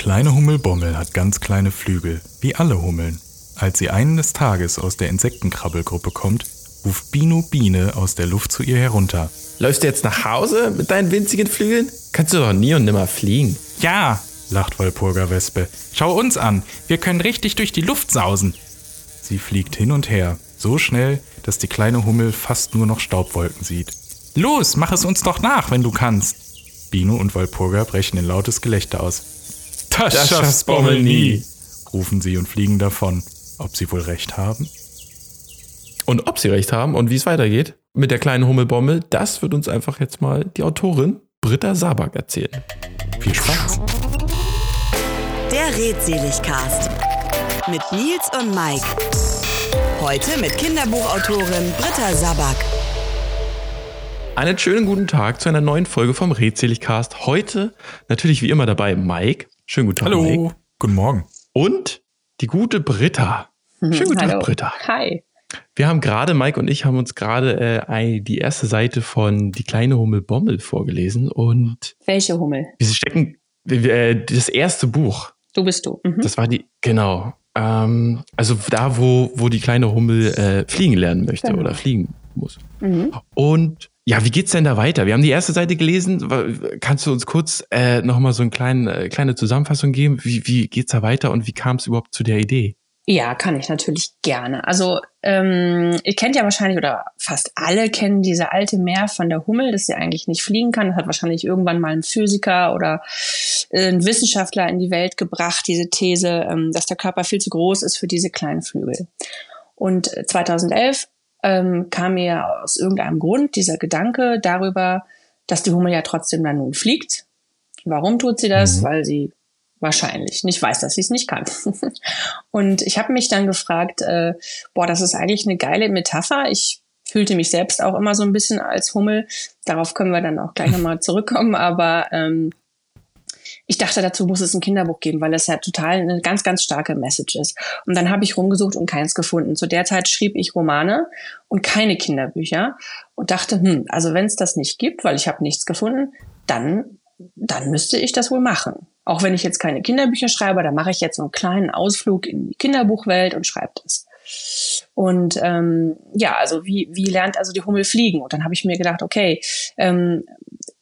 kleine Hummelbommel hat ganz kleine Flügel, wie alle Hummeln. Als sie eines Tages aus der Insektenkrabbelgruppe kommt, ruft Bino Biene aus der Luft zu ihr herunter. Läufst du jetzt nach Hause mit deinen winzigen Flügeln? Kannst du doch nie und nimmer fliegen. Ja, lacht Walpurga Wespe. Schau uns an, wir können richtig durch die Luft sausen. Sie fliegt hin und her, so schnell, dass die kleine Hummel fast nur noch Staubwolken sieht. Los, mach es uns doch nach, wenn du kannst. Bino und Walpurga brechen in lautes Gelächter aus. Das, das schaffst Bommel nie, rufen sie und fliegen davon. Ob sie wohl recht haben? Und ob sie recht haben und wie es weitergeht mit der kleinen Hummelbommel, das wird uns einfach jetzt mal die Autorin Britta Sabak erzählen. Viel Spaß! Der Redseligcast mit Nils und Mike. Heute mit Kinderbuchautorin Britta Sabak. Einen schönen guten Tag zu einer neuen Folge vom Redseligcast. Heute natürlich wie immer dabei Mike. Schönen guten Tag. Hallo, Mike. guten Morgen. Und die gute Britta. Schönen guten Tag, Britta. Hi. Wir haben gerade, Mike und ich haben uns gerade äh, die erste Seite von Die kleine Hummel Bommel vorgelesen und. Welche Hummel? Wir stecken äh, das erste Buch. Du bist du. Mhm. Das war die, genau. Ähm, also da, wo, wo die kleine Hummel äh, fliegen lernen möchte genau. oder fliegen muss. Mhm. Und ja, wie geht's denn da weiter? Wir haben die erste Seite gelesen. Kannst du uns kurz äh, nochmal so eine kleine, äh, kleine Zusammenfassung geben? Wie, wie geht's da weiter und wie kam es überhaupt zu der Idee? Ja, kann ich natürlich gerne. Also ähm, ihr kennt ja wahrscheinlich oder fast alle kennen diese alte Meer von der Hummel, dass sie eigentlich nicht fliegen kann. Das hat wahrscheinlich irgendwann mal ein Physiker oder äh, ein Wissenschaftler in die Welt gebracht, diese These, ähm, dass der Körper viel zu groß ist für diese kleinen Flügel. Und 2011 ähm, kam mir aus irgendeinem Grund dieser Gedanke darüber, dass die Hummel ja trotzdem dann nun fliegt. Warum tut sie das? Mhm. Weil sie wahrscheinlich nicht weiß, dass sie es nicht kann. und ich habe mich dann gefragt, äh, boah, das ist eigentlich eine geile Metapher. Ich fühlte mich selbst auch immer so ein bisschen als Hummel. Darauf können wir dann auch gleich nochmal zurückkommen. Aber ähm, ich dachte, dazu muss es ein Kinderbuch geben, weil es ja total eine ganz, ganz starke Message ist. Und dann habe ich rumgesucht und keins gefunden. Zu der Zeit schrieb ich Romane und keine Kinderbücher und dachte, hm, also wenn es das nicht gibt, weil ich habe nichts gefunden, dann, dann müsste ich das wohl machen. Auch wenn ich jetzt keine Kinderbücher schreibe, da mache ich jetzt so einen kleinen Ausflug in die Kinderbuchwelt und schreibe das. Und ähm, ja, also wie, wie lernt also die Hummel fliegen? Und dann habe ich mir gedacht, okay, ähm,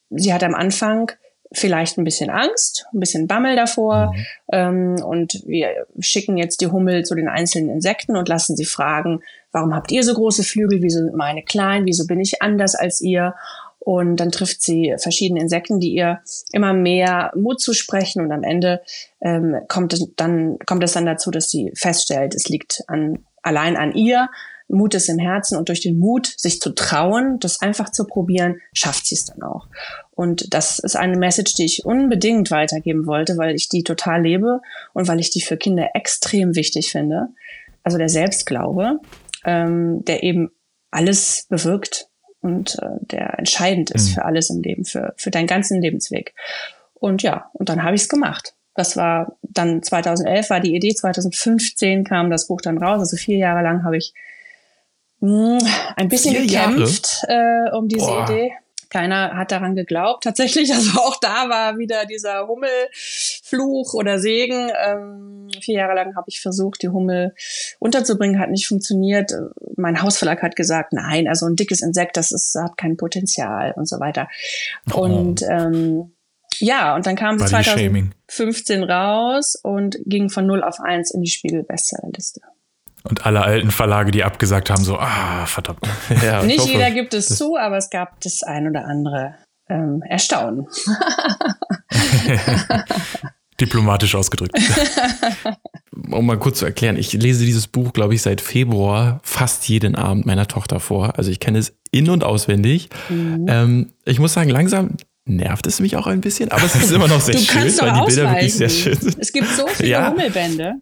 sie hat am Anfang vielleicht ein bisschen Angst, ein bisschen Bammel davor. Mhm. Ähm, und wir schicken jetzt die Hummel zu den einzelnen Insekten und lassen sie fragen, warum habt ihr so große Flügel, wieso sind meine klein, wieso bin ich anders als ihr? Und dann trifft sie verschiedene Insekten, die ihr immer mehr Mut zusprechen. Und am Ende ähm, kommt, es dann, kommt es dann dazu, dass sie feststellt, es liegt an, allein an ihr, Mut ist im Herzen und durch den Mut, sich zu trauen, das einfach zu probieren, schafft sie es dann auch. Und das ist eine Message, die ich unbedingt weitergeben wollte, weil ich die total lebe und weil ich die für Kinder extrem wichtig finde. Also der Selbstglaube, ähm, der eben alles bewirkt und äh, der entscheidend ist mhm. für alles im Leben, für, für deinen ganzen Lebensweg. Und ja, und dann habe ich es gemacht. Das war dann 2011 war die Idee, 2015 kam das Buch dann raus. Also vier Jahre lang habe ich hm, ein bisschen Vier gekämpft äh, um diese Boah. Idee. Keiner hat daran geglaubt. Tatsächlich, also auch da war wieder dieser Hummelfluch oder Segen. Ähm, vier Jahre lang habe ich versucht, die Hummel unterzubringen, hat nicht funktioniert. Mein Hausverlag hat gesagt, nein, also ein dickes Insekt, das ist, hat kein Potenzial und so weiter. Oh. Und ähm, ja, und dann kam es 2015 raus und ging von 0 auf 1 in die Spiegel-Bestsellerliste. Und alle alten Verlage, die abgesagt haben, so, ah, verdammt. Ja, Nicht hoffe, jeder gibt es zu, aber es gab das ein oder andere ähm, Erstaunen. Diplomatisch ausgedrückt. um mal kurz zu erklären, ich lese dieses Buch, glaube ich, seit Februar fast jeden Abend meiner Tochter vor. Also ich kenne es in- und auswendig. Mhm. Ähm, ich muss sagen, langsam nervt es mich auch ein bisschen, aber es ist immer noch sehr du schön, weil die Bilder wirklich sehr schön sind. Es gibt so viele ja. Hummelbände.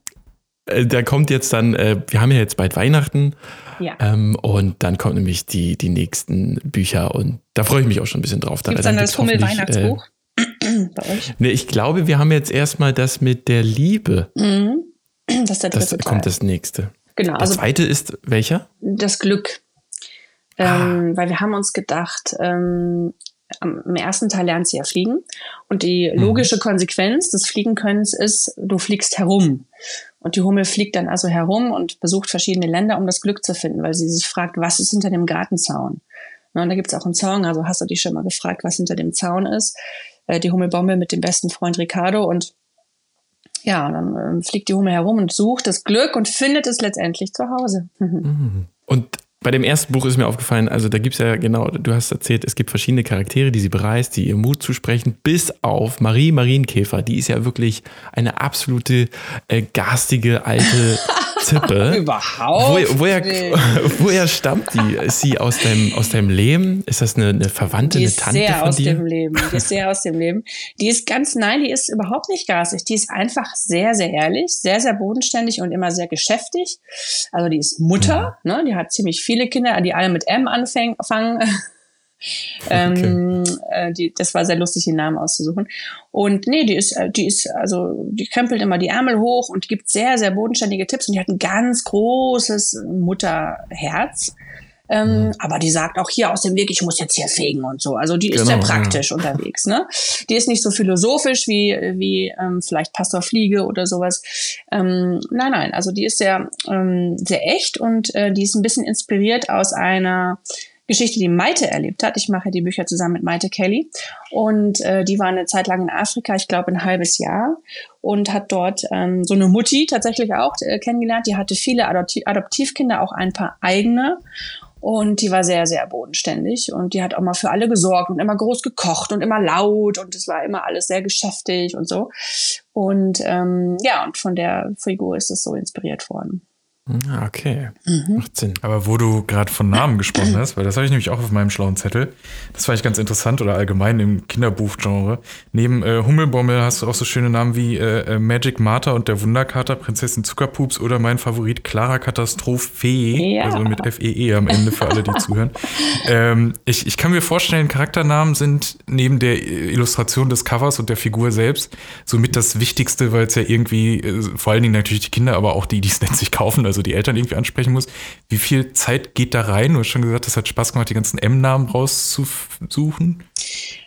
Äh, da kommt jetzt dann, äh, wir haben ja jetzt bald Weihnachten. Ja. Ähm, und dann kommen nämlich die, die nächsten Bücher und da freue ich mich auch schon ein bisschen drauf. Gibt es dann, dann das Hummel-Weihnachtsbuch äh, bei euch? Nee, ich glaube, wir haben jetzt erstmal das mit der Liebe. Mhm. Das ist der dritte das Teil. kommt das nächste. Genau. Das also, zweite ist welcher? Das Glück. Ähm, ah. Weil wir haben uns gedacht, ähm, im ersten Teil lernt sie ja fliegen. Und die mhm. logische Konsequenz des Fliegenkönnens ist, du fliegst herum. Und die Hummel fliegt dann also herum und besucht verschiedene Länder, um das Glück zu finden, weil sie sich fragt, was ist hinter dem Gartenzaun? und da gibt es auch einen Zaun, also hast du dich schon mal gefragt, was hinter dem Zaun ist? Äh, die Hummelbombe mit dem besten Freund Ricardo und ja, dann äh, fliegt die Hummel herum und sucht das Glück und findet es letztendlich zu Hause. Mhm. Und bei dem ersten Buch ist mir aufgefallen, also da gibt es ja genau, du hast erzählt, es gibt verschiedene Charaktere, die sie bereist, die ihr Mut zusprechen, bis auf Marie Marienkäfer. Die ist ja wirklich eine absolute äh, garstige alte Zippe. Überhaupt. Wo, woher, woher stammt die? Ist sie aus deinem, aus deinem Leben? Ist das eine, eine Verwandte, die eine Tante sehr von aus dir? dem Leben. Die ist sehr aus dem Leben. Die ist ganz, nein, die ist überhaupt nicht garstig. Die ist einfach sehr, sehr ehrlich, sehr, sehr bodenständig und immer sehr geschäftig. Also die ist Mutter, mhm. ne? Die hat ziemlich viele Kinder, die alle mit M anfangen. Ähm, äh, die, das war sehr lustig, den Namen auszusuchen. Und nee, die ist, äh, die ist, also die krempelt immer die Ärmel hoch und gibt sehr, sehr bodenständige Tipps und die hat ein ganz großes Mutterherz. Ähm, mhm. Aber die sagt auch hier aus dem Weg, ich muss jetzt hier fegen und so. Also die ist genau, sehr praktisch ja. unterwegs. Ne? Die ist nicht so philosophisch wie, wie ähm, vielleicht Pastor Fliege oder sowas. Ähm, nein, nein, also die ist sehr, ähm, sehr echt und äh, die ist ein bisschen inspiriert aus einer Geschichte, die Maite erlebt hat. Ich mache die Bücher zusammen mit Maite Kelly. Und äh, die war eine Zeit lang in Afrika, ich glaube ein halbes Jahr, und hat dort ähm, so eine Mutti tatsächlich auch äh, kennengelernt. Die hatte viele Adoptiv Adoptivkinder, auch ein paar eigene. Und die war sehr, sehr bodenständig. Und die hat auch mal für alle gesorgt und immer groß gekocht und immer laut. Und es war immer alles sehr geschäftig und so. Und ähm, ja, und von der Figur ist es so inspiriert worden. Ah, okay. Mhm. Macht Sinn. Aber wo du gerade von Namen gesprochen hast, weil das habe ich nämlich auch auf meinem schlauen Zettel. Das fand ich ganz interessant oder allgemein im Kinderbuchgenre. Neben äh, Hummelbommel hast du auch so schöne Namen wie äh, äh Magic Martha und der Wunderkater, Prinzessin Zuckerpups oder mein Favorit Clara Katastrophe, ja. also mit F-E-E -E am Ende für alle, die zuhören. Ähm, ich, ich kann mir vorstellen, Charakternamen sind neben der Illustration des Covers und der Figur selbst somit das Wichtigste, weil es ja irgendwie, äh, vor allen Dingen natürlich die Kinder, aber auch die, die es letztlich kaufen, also also die Eltern irgendwie ansprechen muss. Wie viel Zeit geht da rein? Du hast schon gesagt, es hat Spaß gemacht, die ganzen M-Namen rauszusuchen.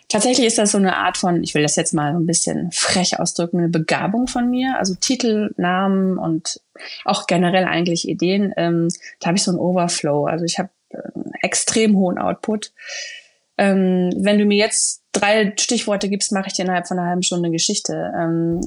Tatsächlich ist das so eine Art von, ich will das jetzt mal ein bisschen frech ausdrücken, eine Begabung von mir. Also Titel, Namen und auch generell eigentlich Ideen. Ähm, da habe ich so einen Overflow. Also ich habe einen extrem hohen Output. Ähm, wenn du mir jetzt drei Stichworte gibst, mache ich dir innerhalb von einer halben Stunde Geschichte. Ähm,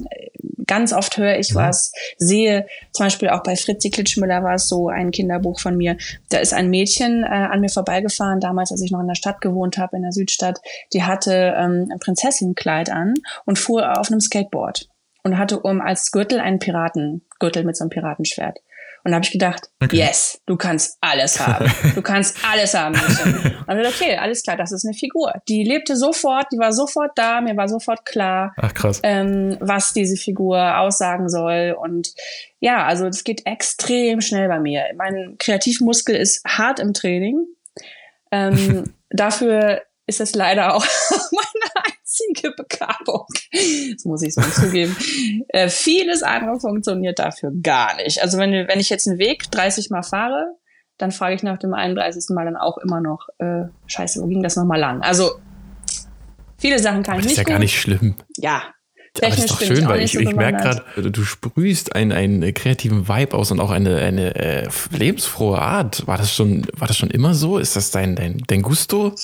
ganz oft höre ich was, sehe zum Beispiel auch bei Fritzi Klitschmüller war es so ein Kinderbuch von mir. Da ist ein Mädchen äh, an mir vorbeigefahren, damals, als ich noch in der Stadt gewohnt habe, in der Südstadt. Die hatte ähm, ein Prinzessinnenkleid an und fuhr auf einem Skateboard und hatte um als Gürtel einen Piratengürtel mit so einem Piratenschwert. Und da habe ich gedacht, okay. yes, du kannst alles haben. Du kannst alles haben. Und dann okay, alles klar, das ist eine Figur. Die lebte sofort, die war sofort da, mir war sofort klar, Ach. Ähm, was diese Figur aussagen soll. Und ja, also das geht extrem schnell bei mir. Mein Kreativmuskel ist hart im Training. Ähm, dafür ist es leider auch meine einzige Begabung. Das muss ich so zugeben. Äh, vieles andere funktioniert dafür gar nicht. Also wenn, wenn ich jetzt einen Weg 30 Mal fahre, dann frage ich nach dem 31. Mal dann auch immer noch, äh, scheiße, wo ging das nochmal lang? Also viele Sachen kann Aber ich nicht. Das ist ja gut. gar nicht schlimm. Ja. Aber das ist doch schön, weil ich, so ich merke gerade, du sprühst einen, einen kreativen Vibe aus und auch eine, eine äh, lebensfrohe Art. War das schon, war das schon immer so? Ist das dein, dein, dein Gusto?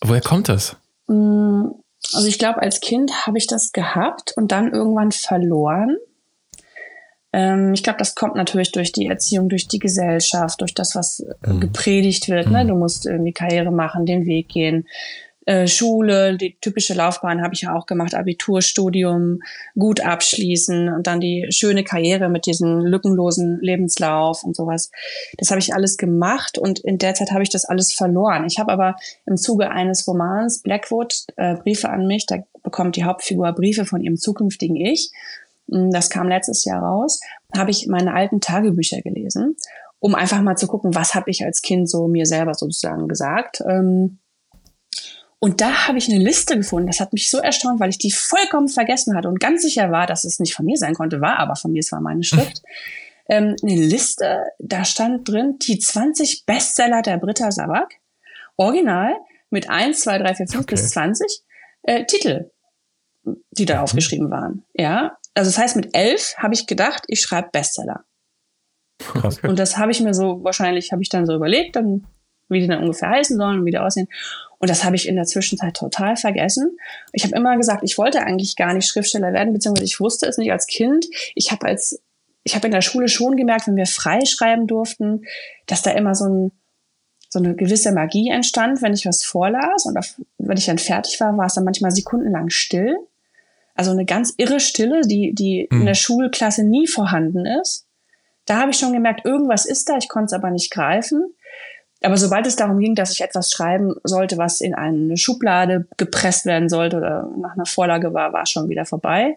Woher kommt das? Mm, also ich glaube, als Kind habe ich das gehabt und dann irgendwann verloren. Ähm, ich glaube, das kommt natürlich durch die Erziehung, durch die Gesellschaft, durch das, was mhm. gepredigt wird. Ne? Mhm. Du musst irgendwie Karriere machen, den Weg gehen. Äh, Schule, die typische Laufbahn habe ich ja auch gemacht, Abiturstudium, gut abschließen und dann die schöne Karriere mit diesem lückenlosen Lebenslauf und sowas. Das habe ich alles gemacht und in der Zeit habe ich das alles verloren. Ich habe aber im Zuge eines Romans Blackwood äh, Briefe an mich, da bekommt die Hauptfigur Briefe von ihrem zukünftigen Ich. Hm, das kam letztes Jahr raus. Habe ich meine alten Tagebücher gelesen, um einfach mal zu gucken, was habe ich als Kind so mir selber sozusagen gesagt. Ähm, und da habe ich eine Liste gefunden. Das hat mich so erstaunt, weil ich die vollkommen vergessen hatte und ganz sicher war, dass es nicht von mir sein konnte, war aber von mir, es war meine Schrift. ähm, eine Liste, da stand drin die 20 Bestseller der Britta Sabak. Original mit 1, 2, 3, 4, 5 okay. bis 20 äh, Titel, die da mhm. aufgeschrieben waren. Ja, also das heißt, mit 11 habe ich gedacht, ich schreibe Bestseller. Krass. Und das habe ich mir so, wahrscheinlich habe ich dann so überlegt, dann, wie die dann ungefähr heißen sollen und wie die aussehen. Und das habe ich in der Zwischenzeit total vergessen. Ich habe immer gesagt, ich wollte eigentlich gar nicht Schriftsteller werden, beziehungsweise ich wusste es nicht als Kind. Ich habe als ich habe in der Schule schon gemerkt, wenn wir freischreiben durften, dass da immer so, ein, so eine gewisse Magie entstand, wenn ich was vorlas und auf, wenn ich dann fertig war, war es dann manchmal sekundenlang still. Also eine ganz irre Stille, die, die hm. in der Schulklasse nie vorhanden ist. Da habe ich schon gemerkt, irgendwas ist da, ich konnte es aber nicht greifen. Aber sobald es darum ging, dass ich etwas schreiben sollte, was in eine Schublade gepresst werden sollte oder nach einer Vorlage war, war es schon wieder vorbei.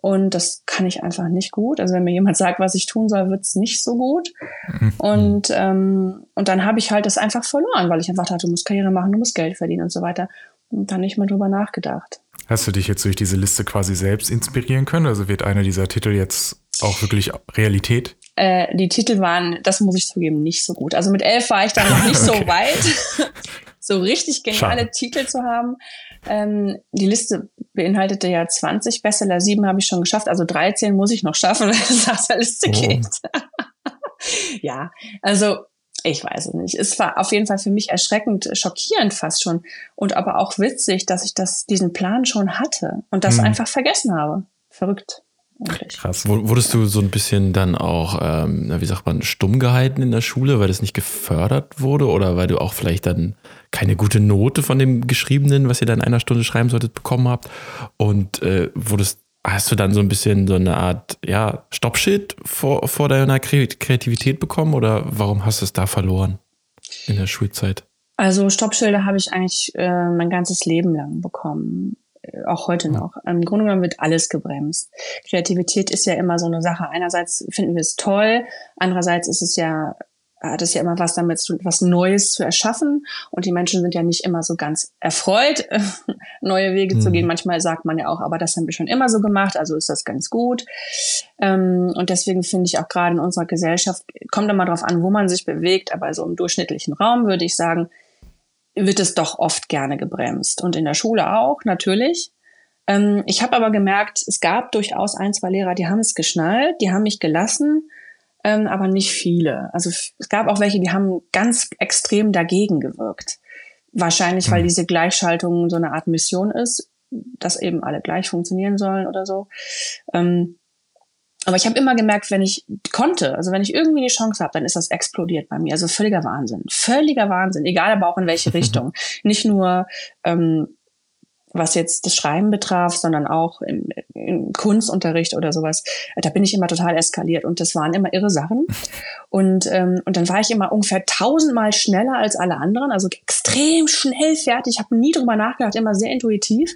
Und das kann ich einfach nicht gut. Also wenn mir jemand sagt, was ich tun soll, wird's nicht so gut. Mhm. Und, ähm, und dann habe ich halt das einfach verloren, weil ich einfach dachte, du musst Karriere machen, du musst Geld verdienen und so weiter. Und dann nicht mehr drüber nachgedacht. Hast du dich jetzt durch diese Liste quasi selbst inspirieren können? Also wird einer dieser Titel jetzt auch wirklich Realität? Äh, die Titel waren, das muss ich zugeben, nicht so gut. Also mit elf war ich dann noch nicht okay. so weit, so richtig geniale Schade. Titel zu haben. Ähm, die Liste beinhaltete ja 20 Bestseller, sieben habe ich schon geschafft, also 13 muss ich noch schaffen, wenn es aus der Liste oh. geht. ja, also ich weiß es nicht. Es war auf jeden Fall für mich erschreckend, schockierend fast schon und aber auch witzig, dass ich das, diesen Plan schon hatte und das hm. einfach vergessen habe. Verrückt. Eigentlich. Krass. Wurdest du so ein bisschen dann auch, ähm, wie sagt man, stumm gehalten in der Schule, weil das nicht gefördert wurde oder weil du auch vielleicht dann keine gute Note von dem Geschriebenen, was ihr dann in einer Stunde schreiben solltet, bekommen habt? Und äh, wurdest, hast du dann so ein bisschen so eine Art, ja, Stoppschild vor, vor deiner Kreativität bekommen oder warum hast du es da verloren in der Schulzeit? Also Stoppschilder habe ich eigentlich äh, mein ganzes Leben lang bekommen auch heute noch. Im Grunde genommen wird alles gebremst. Kreativität ist ja immer so eine Sache. Einerseits finden wir es toll, andererseits ist es ja hat es ja immer was damit zu tun, was Neues zu erschaffen. Und die Menschen sind ja nicht immer so ganz erfreut, neue Wege mhm. zu gehen. Manchmal sagt man ja auch, aber das haben wir schon immer so gemacht, also ist das ganz gut. Ähm, und deswegen finde ich auch gerade in unserer Gesellschaft, kommt immer darauf an, wo man sich bewegt, aber so im durchschnittlichen Raum würde ich sagen, wird es doch oft gerne gebremst. Und in der Schule auch, natürlich. Ähm, ich habe aber gemerkt, es gab durchaus ein, zwei Lehrer, die haben es geschnallt, die haben mich gelassen, ähm, aber nicht viele. Also es gab auch welche, die haben ganz extrem dagegen gewirkt. Wahrscheinlich, weil hm. diese Gleichschaltung so eine Art Mission ist, dass eben alle gleich funktionieren sollen oder so. Ähm, aber ich habe immer gemerkt, wenn ich konnte, also wenn ich irgendwie die Chance habe, dann ist das explodiert bei mir. Also völliger Wahnsinn. Völliger Wahnsinn, egal aber auch in welche Richtung. Nicht nur ähm, was jetzt das Schreiben betraf, sondern auch im, im, Kunstunterricht oder sowas. Da bin ich immer total eskaliert und das waren immer irre Sachen. Und, ähm, und dann war ich immer ungefähr tausendmal schneller als alle anderen, also extrem schnell fertig. Ich habe nie drüber nachgedacht, immer sehr intuitiv.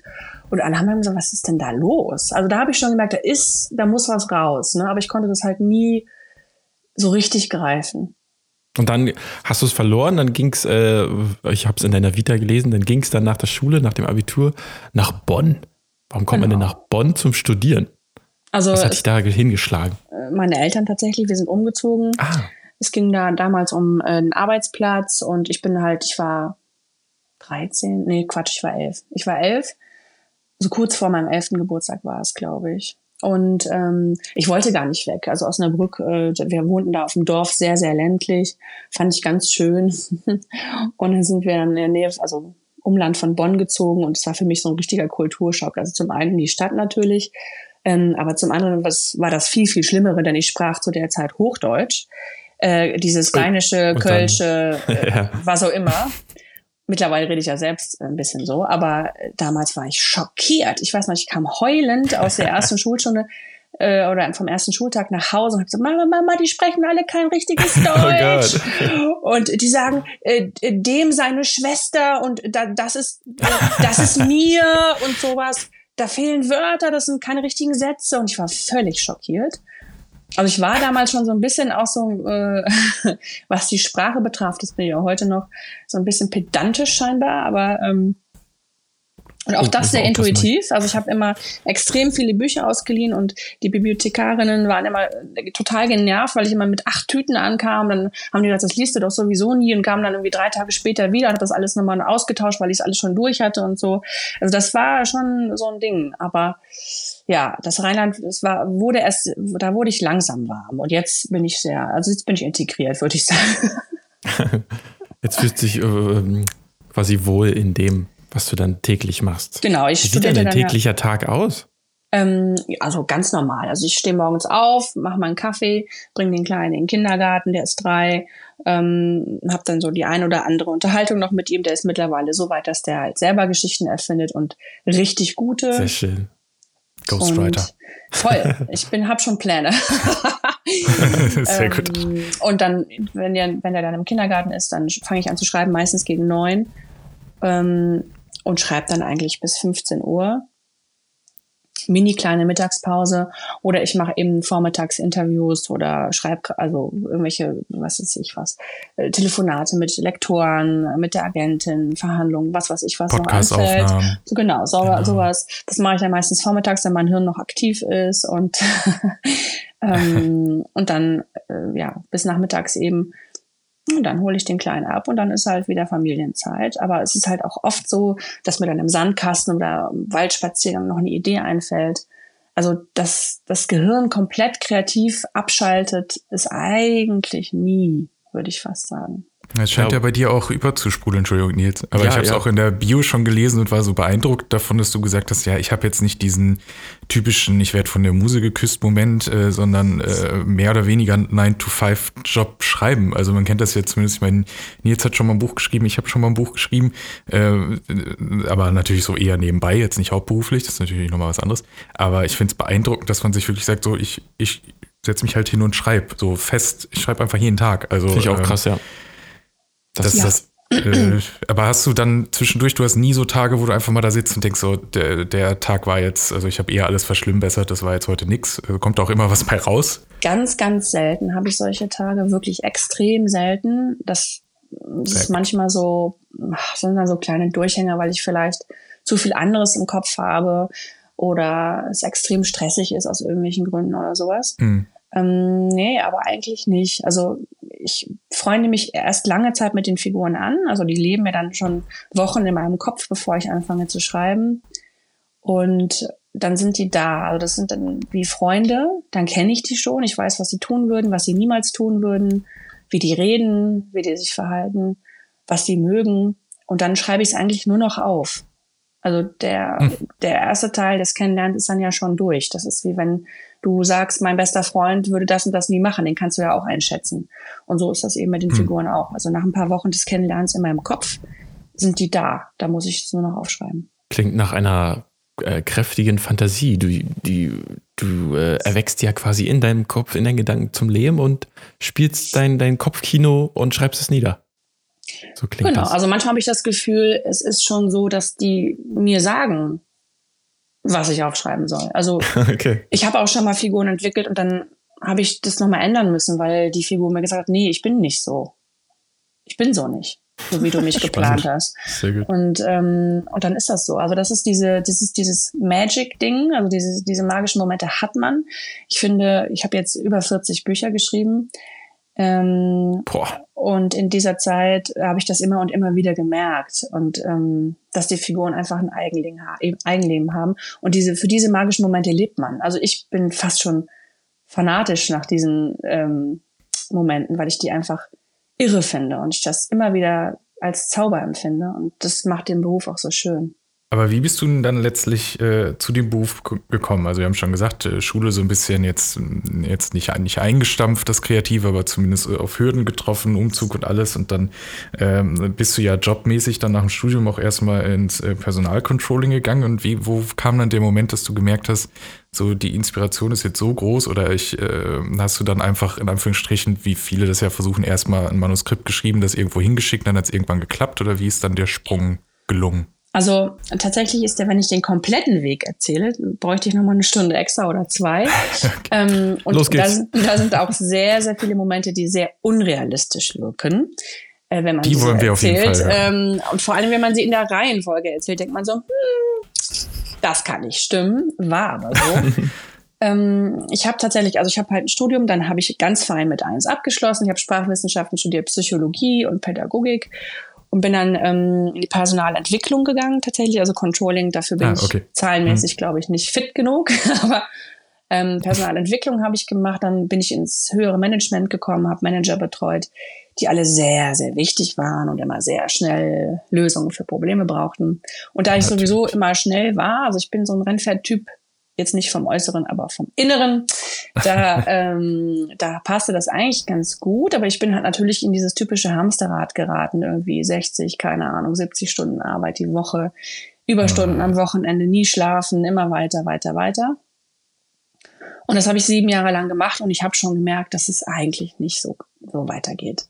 Und alle haben dann gesagt, was ist denn da los? Also da habe ich schon gemerkt, da ist, da muss was raus. Ne? Aber ich konnte das halt nie so richtig greifen. Und dann hast du es verloren, dann ging es, äh, ich habe es in deiner Vita gelesen, dann ging es dann nach der Schule, nach dem Abitur, nach Bonn. Warum kommt genau. man denn nach Bonn zum Studieren? Also Was hat dich da hingeschlagen? Äh, meine Eltern tatsächlich, wir sind umgezogen. Ah. Es ging da damals um äh, einen Arbeitsplatz und ich bin halt, ich war 13, nee, Quatsch, ich war elf. Ich war elf so kurz vor meinem elften Geburtstag war es, glaube ich. Und ähm, ich wollte gar nicht weg. Also Osnabrück, äh, wir wohnten da auf dem Dorf, sehr, sehr ländlich. Fand ich ganz schön. und dann sind wir dann in der Nähe, also Umland von Bonn gezogen und es war für mich so ein richtiger Kulturschock. Also zum einen die Stadt natürlich, ähm, aber zum anderen was, war das viel, viel Schlimmere, denn ich sprach zu der Zeit Hochdeutsch. Äh, dieses rheinische, kölsche, äh, ja. was auch immer. Mittlerweile rede ich ja selbst ein bisschen so, aber damals war ich schockiert. Ich weiß noch, ich kam heulend aus der ersten Schulstunde äh, oder vom ersten Schultag nach Hause und habe gesagt, Mama, Mama, die sprechen alle kein richtiges oh Deutsch. Oh und die sagen, äh, dem seine Schwester und da, das ist, äh, das ist mir und sowas. Da fehlen Wörter, das sind keine richtigen Sätze und ich war völlig schockiert. Also ich war damals schon so ein bisschen auch so, äh, was die Sprache betraf, das bin ich auch heute noch, so ein bisschen pedantisch scheinbar, aber ähm, Und auch oh, das sehr intuitiv. Also ich habe immer extrem viele Bücher ausgeliehen und die Bibliothekarinnen waren immer äh, total genervt, weil ich immer mit acht Tüten ankam. Dann haben die gesagt, das liest du doch sowieso nie und kamen dann irgendwie drei Tage später wieder und hat das alles nochmal ausgetauscht, weil ich es alles schon durch hatte und so. Also das war schon so ein Ding. Aber ja, das Rheinland, das war, wurde erst, da wurde ich langsam warm. Und jetzt bin ich sehr, also jetzt bin ich integriert, würde ich sagen. jetzt fühlt sich äh, quasi wohl in dem was du dann täglich machst. Genau, ich Wie sieht denn dein täglicher ja, Tag aus? Ähm, also ganz normal. Also ich stehe morgens auf, mache meinen Kaffee, bringe den Kleinen in den Kindergarten, der ist drei, ähm, habe dann so die ein oder andere Unterhaltung noch mit ihm. Der ist mittlerweile so weit, dass der halt selber Geschichten erfindet und richtig gute. Sehr schön. Ghostwriter. Toll, ich bin, hab schon Pläne. Sehr ähm, gut. Und dann, wenn der, wenn der dann im Kindergarten ist, dann fange ich an zu schreiben, meistens gegen neun ähm, und schreibe dann eigentlich bis 15 Uhr. Mini kleine Mittagspause oder ich mache eben vormittags Interviews oder schreibe also irgendwelche, was weiß ich was, äh, Telefonate mit Lektoren, mit der Agentin, Verhandlungen, was weiß ich was noch anfällt. So, genau, so, genau, sowas. Das mache ich dann meistens vormittags, wenn mein Hirn noch aktiv ist und ähm, und dann äh, ja bis nachmittags eben und dann hole ich den Kleinen ab und dann ist halt wieder Familienzeit. Aber es ist halt auch oft so, dass mir dann im Sandkasten oder im Waldspaziergang noch eine Idee einfällt. Also, dass das Gehirn komplett kreativ abschaltet, ist eigentlich nie, würde ich fast sagen. Es scheint ja. ja bei dir auch überzusprudeln, Entschuldigung, Nils. Aber ja, ich habe es ja. auch in der Bio schon gelesen und war so beeindruckt davon, dass du gesagt hast, ja, ich habe jetzt nicht diesen typischen, ich werde von der Muse geküsst Moment, äh, sondern äh, mehr oder weniger 9-to-5-Job schreiben. Also man kennt das jetzt zumindest, ich meine, Nils hat schon mal ein Buch geschrieben, ich habe schon mal ein Buch geschrieben, äh, aber natürlich so eher nebenbei, jetzt nicht hauptberuflich, das ist natürlich nochmal was anderes. Aber ich finde es beeindruckend, dass man sich wirklich sagt, so ich, ich setze mich halt hin und schreibe, so fest, ich schreibe einfach jeden Tag. Also, finde ich auch ähm, krass, ja. Das, ja. das äh, aber hast du dann zwischendurch, du hast nie so Tage, wo du einfach mal da sitzt und denkst, so, der, der Tag war jetzt, also ich habe eher alles verschlimmbessert, das war jetzt heute nix. Also kommt auch immer was bei raus? Ganz, ganz selten habe ich solche Tage, wirklich extrem selten. Das, das ist manchmal so, sind dann so kleine Durchhänger, weil ich vielleicht zu viel anderes im Kopf habe oder es extrem stressig ist aus irgendwelchen Gründen oder sowas. Mhm. Ähm, nee, aber eigentlich nicht. Also ich freunde mich erst lange Zeit mit den Figuren an. Also die leben mir dann schon Wochen in meinem Kopf, bevor ich anfange zu schreiben. Und dann sind die da. Also das sind dann wie Freunde. Dann kenne ich die schon. Ich weiß, was sie tun würden, was sie niemals tun würden, wie die reden, wie die sich verhalten, was sie mögen. Und dann schreibe ich es eigentlich nur noch auf. Also der, hm. der erste Teil des Kennenlernens ist dann ja schon durch. Das ist wie wenn du sagst, mein bester Freund würde das und das nie machen, den kannst du ja auch einschätzen. Und so ist das eben mit den hm. Figuren auch. Also nach ein paar Wochen des Kennenlernens in meinem Kopf sind die da. Da muss ich es nur noch aufschreiben. Klingt nach einer äh, kräftigen Fantasie. Du, die, du äh, erwächst ja quasi in deinem Kopf, in deinen Gedanken zum Leben und spielst dein, dein Kopfkino und schreibst es nieder. So klingt genau, das. also manchmal habe ich das Gefühl, es ist schon so, dass die mir sagen, was ich aufschreiben soll. Also okay. ich habe auch schon mal Figuren entwickelt und dann habe ich das nochmal ändern müssen, weil die Figur mir gesagt hat, nee, ich bin nicht so. Ich bin so nicht, so wie du mich geplant hast. Sehr gut. Und, ähm, und dann ist das so. Also das ist diese, dieses, dieses Magic-Ding, also diese, diese magischen Momente hat man. Ich finde, ich habe jetzt über 40 Bücher geschrieben. Ähm. Und in dieser Zeit habe ich das immer und immer wieder gemerkt und ähm, dass die Figuren einfach ein Eigenleben, Eigenleben haben und diese für diese magischen Momente lebt man. Also ich bin fast schon fanatisch nach diesen ähm, Momenten, weil ich die einfach irre finde und ich das immer wieder als Zauber empfinde und das macht den Beruf auch so schön. Aber wie bist du dann letztlich äh, zu dem Beruf gekommen? Also wir haben schon gesagt, äh, Schule so ein bisschen jetzt, jetzt nicht, nicht eingestampft, das Kreative, aber zumindest äh, auf Hürden getroffen, Umzug und alles. Und dann ähm, bist du ja jobmäßig dann nach dem Studium auch erstmal ins äh, Personalcontrolling gegangen. Und wie, wo kam dann der Moment, dass du gemerkt hast, so die Inspiration ist jetzt so groß oder ich äh, hast du dann einfach in Anführungsstrichen, wie viele das ja versuchen, erstmal ein Manuskript geschrieben, das irgendwo hingeschickt, dann hat es irgendwann geklappt oder wie ist dann der Sprung gelungen? Also tatsächlich ist der, wenn ich den kompletten Weg erzähle, bräuchte ich nochmal eine Stunde extra oder zwei. okay. ähm, und Los geht's. Da, da, sind auch sehr, sehr viele Momente, die sehr unrealistisch wirken. Äh, wenn man die wollen wir erzählt. auf jeden Fall. Ja. Ähm, und vor allem, wenn man sie in der Reihenfolge erzählt, denkt man so, hm, Das kann nicht stimmen, war aber so. ähm, ich habe tatsächlich, also ich habe halt ein Studium, dann habe ich ganz fein mit eins abgeschlossen. Ich habe Sprachwissenschaften studiert, Psychologie und Pädagogik und bin dann ähm, in die Personalentwicklung gegangen tatsächlich, also Controlling. Dafür bin ah, okay. ich zahlenmäßig, mhm. glaube ich, nicht fit genug, aber ähm, Personalentwicklung habe ich gemacht. Dann bin ich ins höhere Management gekommen, habe Manager betreut, die alle sehr, sehr wichtig waren und immer sehr schnell Lösungen für Probleme brauchten. Und da ich sowieso immer schnell war, also ich bin so ein Rennpferd-Typ, jetzt nicht vom Äußeren, aber vom Inneren. Da, ähm, da passte das eigentlich ganz gut, aber ich bin halt natürlich in dieses typische Hamsterrad geraten, irgendwie 60, keine Ahnung, 70 Stunden Arbeit die Woche, Überstunden am Wochenende, nie schlafen, immer weiter, weiter, weiter. Und das habe ich sieben Jahre lang gemacht und ich habe schon gemerkt, dass es eigentlich nicht so, so weitergeht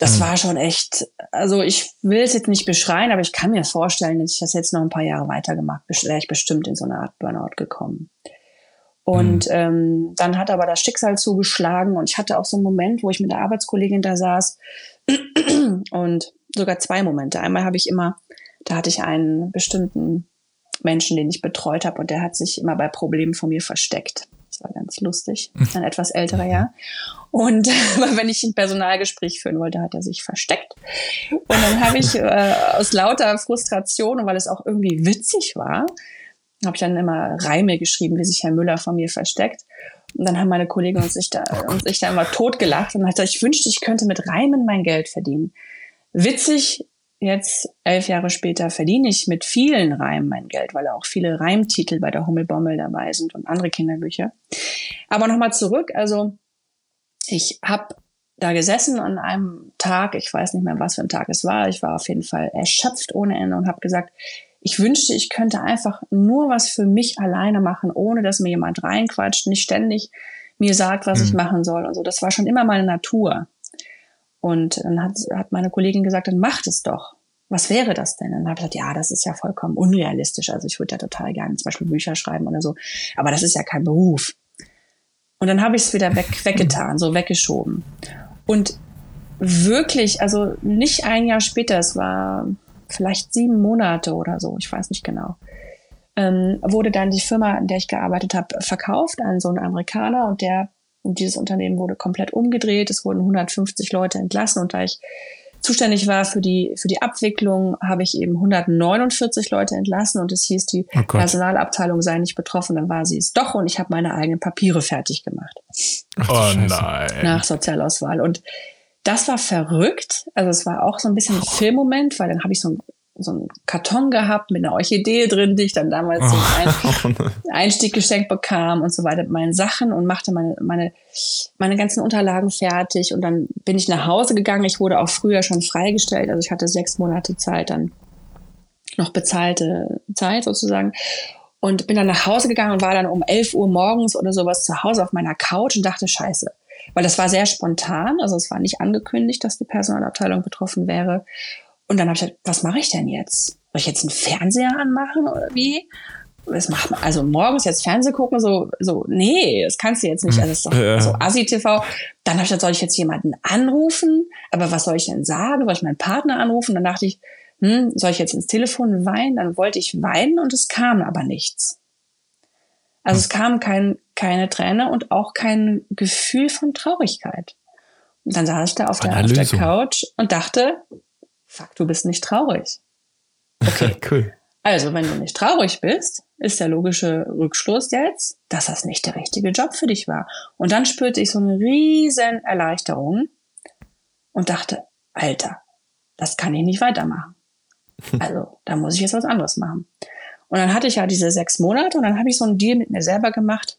das mhm. war schon echt, also ich will es jetzt nicht beschreien, aber ich kann mir vorstellen, dass ich das jetzt noch ein paar Jahre weitergemacht, wäre ich bestimmt in so eine Art Burnout gekommen. Und mhm. ähm, dann hat aber das Schicksal zugeschlagen und ich hatte auch so einen Moment, wo ich mit der Arbeitskollegin da saß und sogar zwei Momente. Einmal habe ich immer, da hatte ich einen bestimmten Menschen, den ich betreut habe und der hat sich immer bei Problemen von mir versteckt. Das war ganz lustig. Ein etwas älterer Jahr. Und wenn ich ein Personalgespräch führen wollte, hat er sich versteckt. Und dann habe ich äh, aus lauter Frustration und weil es auch irgendwie witzig war, habe ich dann immer Reime geschrieben, wie sich Herr Müller von mir versteckt. Und dann haben meine Kollegen und sich da, oh und sich da immer totgelacht und hat gesagt, ich wünschte, ich könnte mit Reimen mein Geld verdienen. Witzig, jetzt elf Jahre später verdiene ich mit vielen Reimen mein Geld, weil auch viele Reimtitel bei der Hummelbommel dabei sind und andere Kinderbücher. Aber nochmal zurück, also ich habe da gesessen an einem Tag, ich weiß nicht mehr, was für ein Tag es war, ich war auf jeden Fall erschöpft ohne Ende und habe gesagt, ich wünschte, ich könnte einfach nur was für mich alleine machen, ohne dass mir jemand reinquatscht, nicht ständig mir sagt, was mhm. ich machen soll und so. Das war schon immer meine Natur. Und dann hat, hat meine Kollegin gesagt, dann macht es doch. Was wäre das denn? Und dann habe ich gesagt, ja, das ist ja vollkommen unrealistisch. Also ich würde ja total gerne zum Beispiel Bücher schreiben oder so. Aber das ist ja kein Beruf. Und dann habe ich es wieder weg, weggetan, so weggeschoben. Und wirklich, also nicht ein Jahr später, es war vielleicht sieben Monate oder so, ich weiß nicht genau, ähm, wurde dann die Firma, in der ich gearbeitet habe, verkauft an so einen Amerikaner und der und dieses Unternehmen wurde komplett umgedreht. Es wurden 150 Leute entlassen und da ich zuständig war für die, für die Abwicklung, habe ich eben 149 Leute entlassen und es hieß, die oh Personalabteilung sei nicht betroffen. Dann war sie es doch und ich habe meine eigenen Papiere fertig gemacht. oh nein. Nach Sozialauswahl. Und das war verrückt. Also es war auch so ein bisschen ein Filmmoment, weil dann habe ich so ein so einen Karton gehabt mit einer Orchidee drin, die ich dann damals zum oh, Ein oh Einstieg geschenkt bekam und so weiter mit meinen Sachen und machte meine, meine, meine ganzen Unterlagen fertig. Und dann bin ich nach Hause gegangen. Ich wurde auch früher schon freigestellt. Also ich hatte sechs Monate Zeit, dann noch bezahlte Zeit sozusagen. Und bin dann nach Hause gegangen und war dann um 11 Uhr morgens oder sowas zu Hause auf meiner Couch und dachte, scheiße. Weil das war sehr spontan, also es war nicht angekündigt, dass die Personalabteilung betroffen wäre. Und dann habe ich gedacht, was mache ich denn jetzt? Soll ich jetzt einen Fernseher anmachen oder wie? Das macht man, also morgens jetzt Fernseh gucken, so, so, nee, das kannst du jetzt nicht. Also das ist doch ja. so Asi-TV. Dann habe ich gedacht, soll ich jetzt jemanden anrufen? Aber was soll ich denn sagen? Soll ich meinen Partner anrufen? Dann dachte ich, hm, soll ich jetzt ins Telefon weinen? Dann wollte ich weinen und es kam aber nichts. Also es kam kein, keine Träne und auch kein Gefühl von Traurigkeit. Und dann saß ich da auf der, auf der Couch und dachte, fuck, du bist nicht traurig. Okay. cool. Also, wenn du nicht traurig bist, ist der logische Rückschluss jetzt, dass das nicht der richtige Job für dich war. Und dann spürte ich so eine riesen Erleichterung und dachte, Alter, das kann ich nicht weitermachen. Also, da muss ich jetzt was anderes machen. Und dann hatte ich ja diese sechs Monate und dann habe ich so einen Deal mit mir selber gemacht.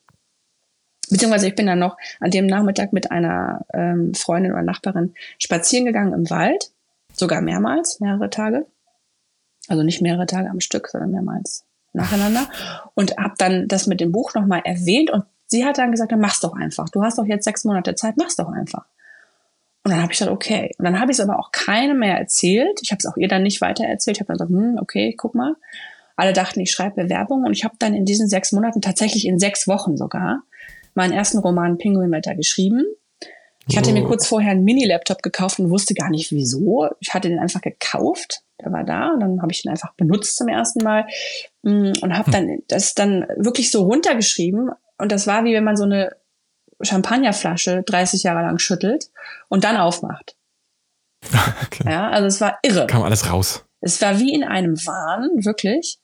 Beziehungsweise ich bin dann noch an dem Nachmittag mit einer ähm, Freundin oder Nachbarin spazieren gegangen im Wald sogar mehrmals, mehrere Tage. Also nicht mehrere Tage am Stück, sondern mehrmals nacheinander. Und habe dann das mit dem Buch nochmal erwähnt und sie hat dann gesagt, dann mach's doch einfach. Du hast doch jetzt sechs Monate Zeit, mach's doch einfach. Und dann habe ich gesagt, okay. Und dann habe ich es aber auch keinem mehr erzählt. Ich habe es auch ihr dann nicht weiter erzählt. Ich habe dann gesagt, hm, okay, guck mal. Alle dachten, ich schreibe Bewerbung und ich habe dann in diesen sechs Monaten, tatsächlich in sechs Wochen sogar, meinen ersten Roman Pinguinwetter geschrieben Ich hatte mir kurz vorher einen Mini-Laptop gekauft und wusste gar nicht wieso. Ich hatte den einfach gekauft, der war da und dann habe ich den einfach benutzt zum ersten Mal mm, und habe dann das dann wirklich so runtergeschrieben und das war wie wenn man so eine Champagnerflasche 30 Jahre lang schüttelt und dann aufmacht. Okay. Ja, also es war irre. Kam alles raus. Es war wie in einem Wahn, wirklich.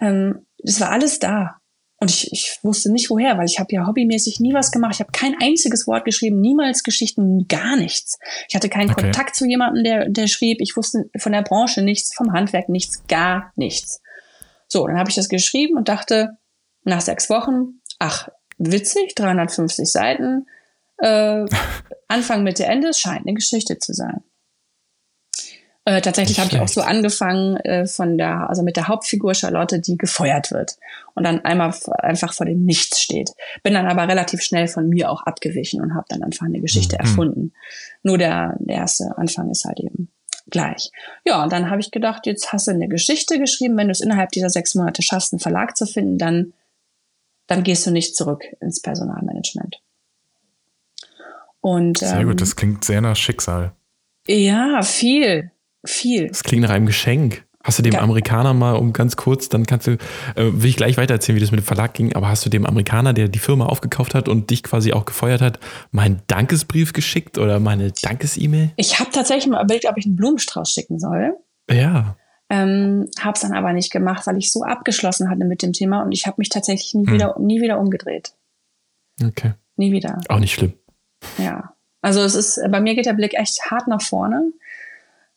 Ähm, es war alles da. Und ich, ich wusste nicht woher, weil ich habe ja hobbymäßig nie was gemacht. Ich habe kein einziges Wort geschrieben, niemals Geschichten, gar nichts. Ich hatte keinen okay. Kontakt zu jemandem, der, der schrieb. Ich wusste von der Branche nichts, vom Handwerk nichts, gar nichts. So, dann habe ich das geschrieben und dachte nach sechs Wochen, ach, witzig, 350 Seiten, äh, Anfang, Mitte, Ende, es scheint eine Geschichte zu sein. Äh, tatsächlich habe ich auch so angefangen äh, von der, also mit der Hauptfigur Charlotte, die gefeuert wird und dann einmal einfach vor dem Nichts steht. Bin dann aber relativ schnell von mir auch abgewichen und habe dann einfach eine Geschichte mhm. erfunden. Nur der, der erste Anfang ist halt eben gleich. Ja, und dann habe ich gedacht, jetzt hast du eine Geschichte geschrieben. Wenn du es innerhalb dieser sechs Monate schaffst, einen Verlag zu finden, dann, dann gehst du nicht zurück ins Personalmanagement. Und, sehr ähm, gut, das klingt sehr nach Schicksal. Ja, viel viel. Das klingt nach einem Geschenk. Hast du dem ja. Amerikaner mal, um ganz kurz, dann kannst du, äh, will ich gleich weitererzählen, wie das mit dem Verlag ging, aber hast du dem Amerikaner, der die Firma aufgekauft hat und dich quasi auch gefeuert hat, meinen Dankesbrief geschickt oder meine Dankes-E-Mail? Ich habe tatsächlich mal überlegt, ob ich einen Blumenstrauß schicken soll. Ja. Ähm, habe es dann aber nicht gemacht, weil ich so abgeschlossen hatte mit dem Thema und ich habe mich tatsächlich nie, hm. wieder, nie wieder umgedreht. Okay. Nie wieder. Auch nicht schlimm. Ja. Also es ist, bei mir geht der Blick echt hart nach vorne.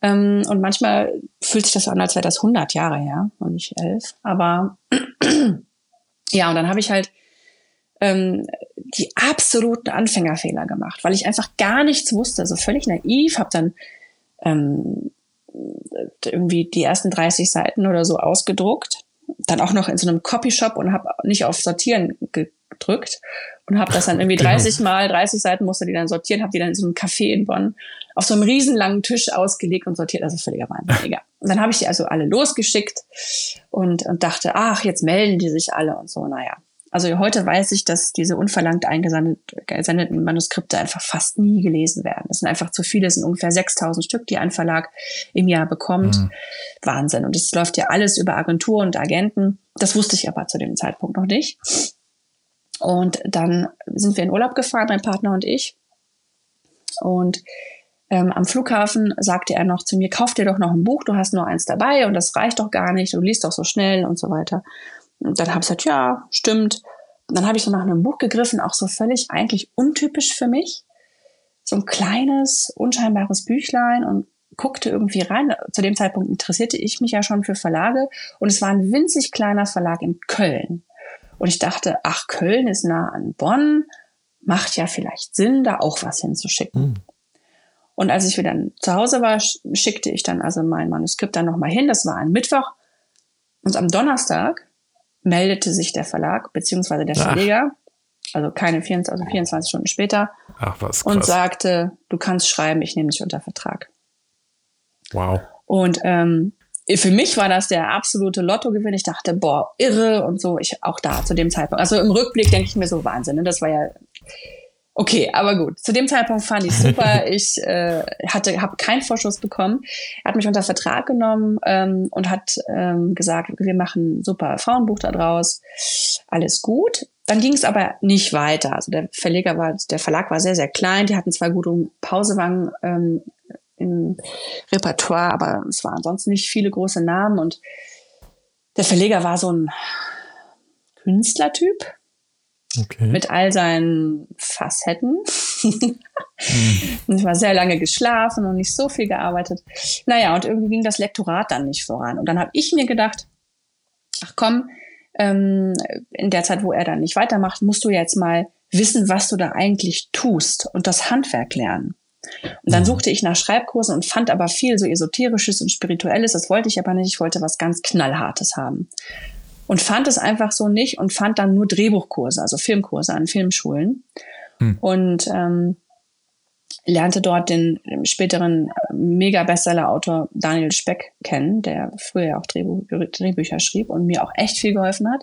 Ähm, und manchmal fühlt sich das so an, als wäre das 100 Jahre her und nicht elf. Aber ja, und dann habe ich halt ähm, die absoluten Anfängerfehler gemacht, weil ich einfach gar nichts wusste, so völlig naiv, habe dann ähm, irgendwie die ersten 30 Seiten oder so ausgedruckt, dann auch noch in so einem Copyshop und habe nicht auf Sortieren gedrückt und habe das dann irgendwie 30 genau. Mal, 30 Seiten musste die dann sortieren, habe die dann in so einem Café in Bonn auf so einem riesenlangen Tisch ausgelegt und sortiert. Also völliger Wahnsinn. Egal. Und dann habe ich die also alle losgeschickt und, und dachte, ach, jetzt melden die sich alle und so. Naja. Also heute weiß ich, dass diese unverlangt eingesendeten Manuskripte einfach fast nie gelesen werden. Das sind einfach zu viele, es sind ungefähr 6000 Stück, die ein Verlag im Jahr bekommt. Mhm. Wahnsinn. Und es läuft ja alles über Agentur und Agenten. Das wusste ich aber zu dem Zeitpunkt noch nicht. Und dann sind wir in Urlaub gefahren, mein Partner und ich. Und ähm, am Flughafen sagte er noch zu mir, kauf dir doch noch ein Buch, du hast nur eins dabei und das reicht doch gar nicht, du liest doch so schnell und so weiter. Und dann habe ich gesagt, ja, stimmt. Und dann habe ich so nach einem Buch gegriffen, auch so völlig eigentlich untypisch für mich. So ein kleines, unscheinbares Büchlein und guckte irgendwie rein. Zu dem Zeitpunkt interessierte ich mich ja schon für Verlage und es war ein winzig kleiner Verlag in Köln. Und ich dachte, ach, Köln ist nah an Bonn, macht ja vielleicht Sinn, da auch was hinzuschicken. Mhm. Und als ich wieder zu Hause war, schickte ich dann also mein Manuskript dann nochmal hin. Das war ein Mittwoch. Und am Donnerstag meldete sich der Verlag beziehungsweise der Verleger, also keine 24, also 24 Stunden später, Ach, was, und sagte, du kannst schreiben, ich nehme dich unter Vertrag. Wow. Und ähm, für mich war das der absolute Lottogewinn. Ich dachte, boah, irre und so. Ich auch da zu dem Zeitpunkt. Also im Rückblick denke ich mir so Wahnsinn. Ne? Das war ja okay, aber gut. Zu dem Zeitpunkt fand ich super. Ich äh, hatte, habe keinen Vorschuss bekommen. Er hat mich unter Vertrag genommen ähm, und hat ähm, gesagt, wir machen super Frauenbuch da draus. Alles gut. Dann ging es aber nicht weiter. Also der Verleger war, der Verlag war sehr, sehr klein. Die hatten zwar gute Pausewagen ähm, im Repertoire, aber es waren ansonsten nicht viele große Namen und der Verleger war so ein Künstlertyp okay. mit all seinen Facetten. hm. Ich war sehr lange geschlafen und nicht so viel gearbeitet. Naja, und irgendwie ging das Lektorat dann nicht voran. Und dann habe ich mir gedacht, ach komm, ähm, in der Zeit, wo er dann nicht weitermacht, musst du jetzt mal wissen, was du da eigentlich tust und das Handwerk lernen. Und dann mhm. suchte ich nach Schreibkursen und fand aber viel so Esoterisches und Spirituelles. Das wollte ich aber nicht. Ich wollte was ganz Knallhartes haben. Und fand es einfach so nicht und fand dann nur Drehbuchkurse, also Filmkurse an Filmschulen. Hm. Und ähm, lernte dort den späteren Mega-Bestseller-Autor Daniel Speck kennen, der früher auch Drehbücher schrieb und mir auch echt viel geholfen hat.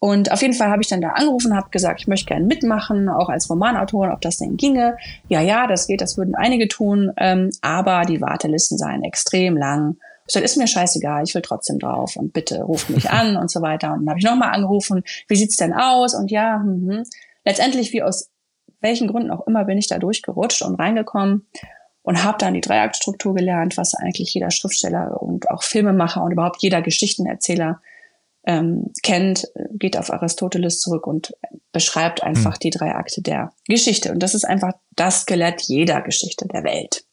Und auf jeden Fall habe ich dann da angerufen, habe gesagt, ich möchte gerne mitmachen, auch als Romanautor, ob das denn ginge. Ja, ja, das geht, das würden einige tun, ähm, aber die Wartelisten seien extrem lang. Sage, ist mir scheißegal, ich will trotzdem drauf und bitte ruft mich an und so weiter. Und dann habe ich nochmal angerufen, wie sieht's denn aus? Und ja, hm, hm. letztendlich, wie aus welchen Gründen auch immer, bin ich da durchgerutscht und reingekommen und habe dann die Dreiaktstruktur gelernt, was eigentlich jeder Schriftsteller und auch Filmemacher und überhaupt jeder Geschichtenerzähler ähm, kennt, geht auf Aristoteles zurück und beschreibt einfach mhm. die drei Akte der Geschichte. Und das ist einfach das Skelett jeder Geschichte der Welt.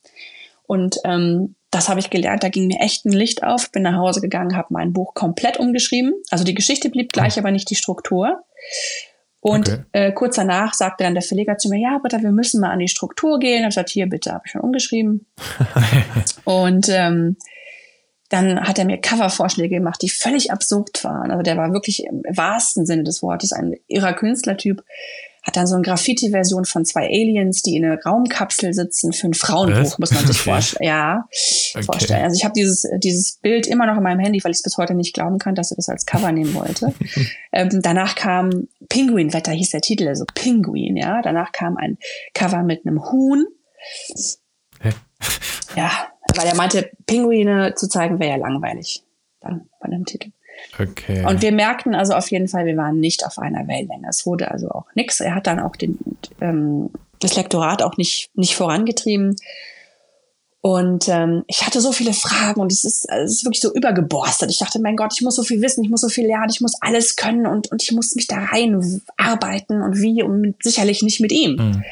Und ähm, das habe ich gelernt, da ging mir echt ein Licht auf, bin nach Hause gegangen, habe mein Buch komplett umgeschrieben. Also die Geschichte blieb gleich, aber nicht die Struktur. Und okay. äh, kurz danach sagte dann der Verleger zu mir, ja, bitte, wir müssen mal an die Struktur gehen. Ich gesagt, hier, bitte, habe ich schon umgeschrieben. und ähm, dann hat er mir Covervorschläge gemacht, die völlig absurd waren. Also der war wirklich im wahrsten Sinne des Wortes ein irrer Künstlertyp. Hat dann so eine Graffiti-Version von zwei Aliens, die in einer Raumkapsel sitzen für ein Frauenbuch, muss man sich vorstellen. Ja, okay. vorstellen. Also ich habe dieses, dieses Bild immer noch in meinem Handy, weil ich es bis heute nicht glauben kann, dass er das als Cover nehmen wollte. ähm, danach kam Pinguinwetter, hieß der Titel, also Pinguin, ja. Danach kam ein Cover mit einem Huhn. Hä? Ja, weil er meinte, Pinguine zu zeigen wäre ja langweilig. Dann bei dem Titel. Okay. Und wir merkten also auf jeden Fall, wir waren nicht auf einer Wellenlänge. Es wurde also auch nichts. Er hat dann auch den, ähm, das Lektorat auch nicht, nicht vorangetrieben. Und ähm, ich hatte so viele Fragen und es ist, es ist wirklich so übergeborstet. Ich dachte, mein Gott, ich muss so viel wissen, ich muss so viel lernen, ich muss alles können und, und ich muss mich da rein arbeiten und wie und sicherlich nicht mit ihm. Mhm.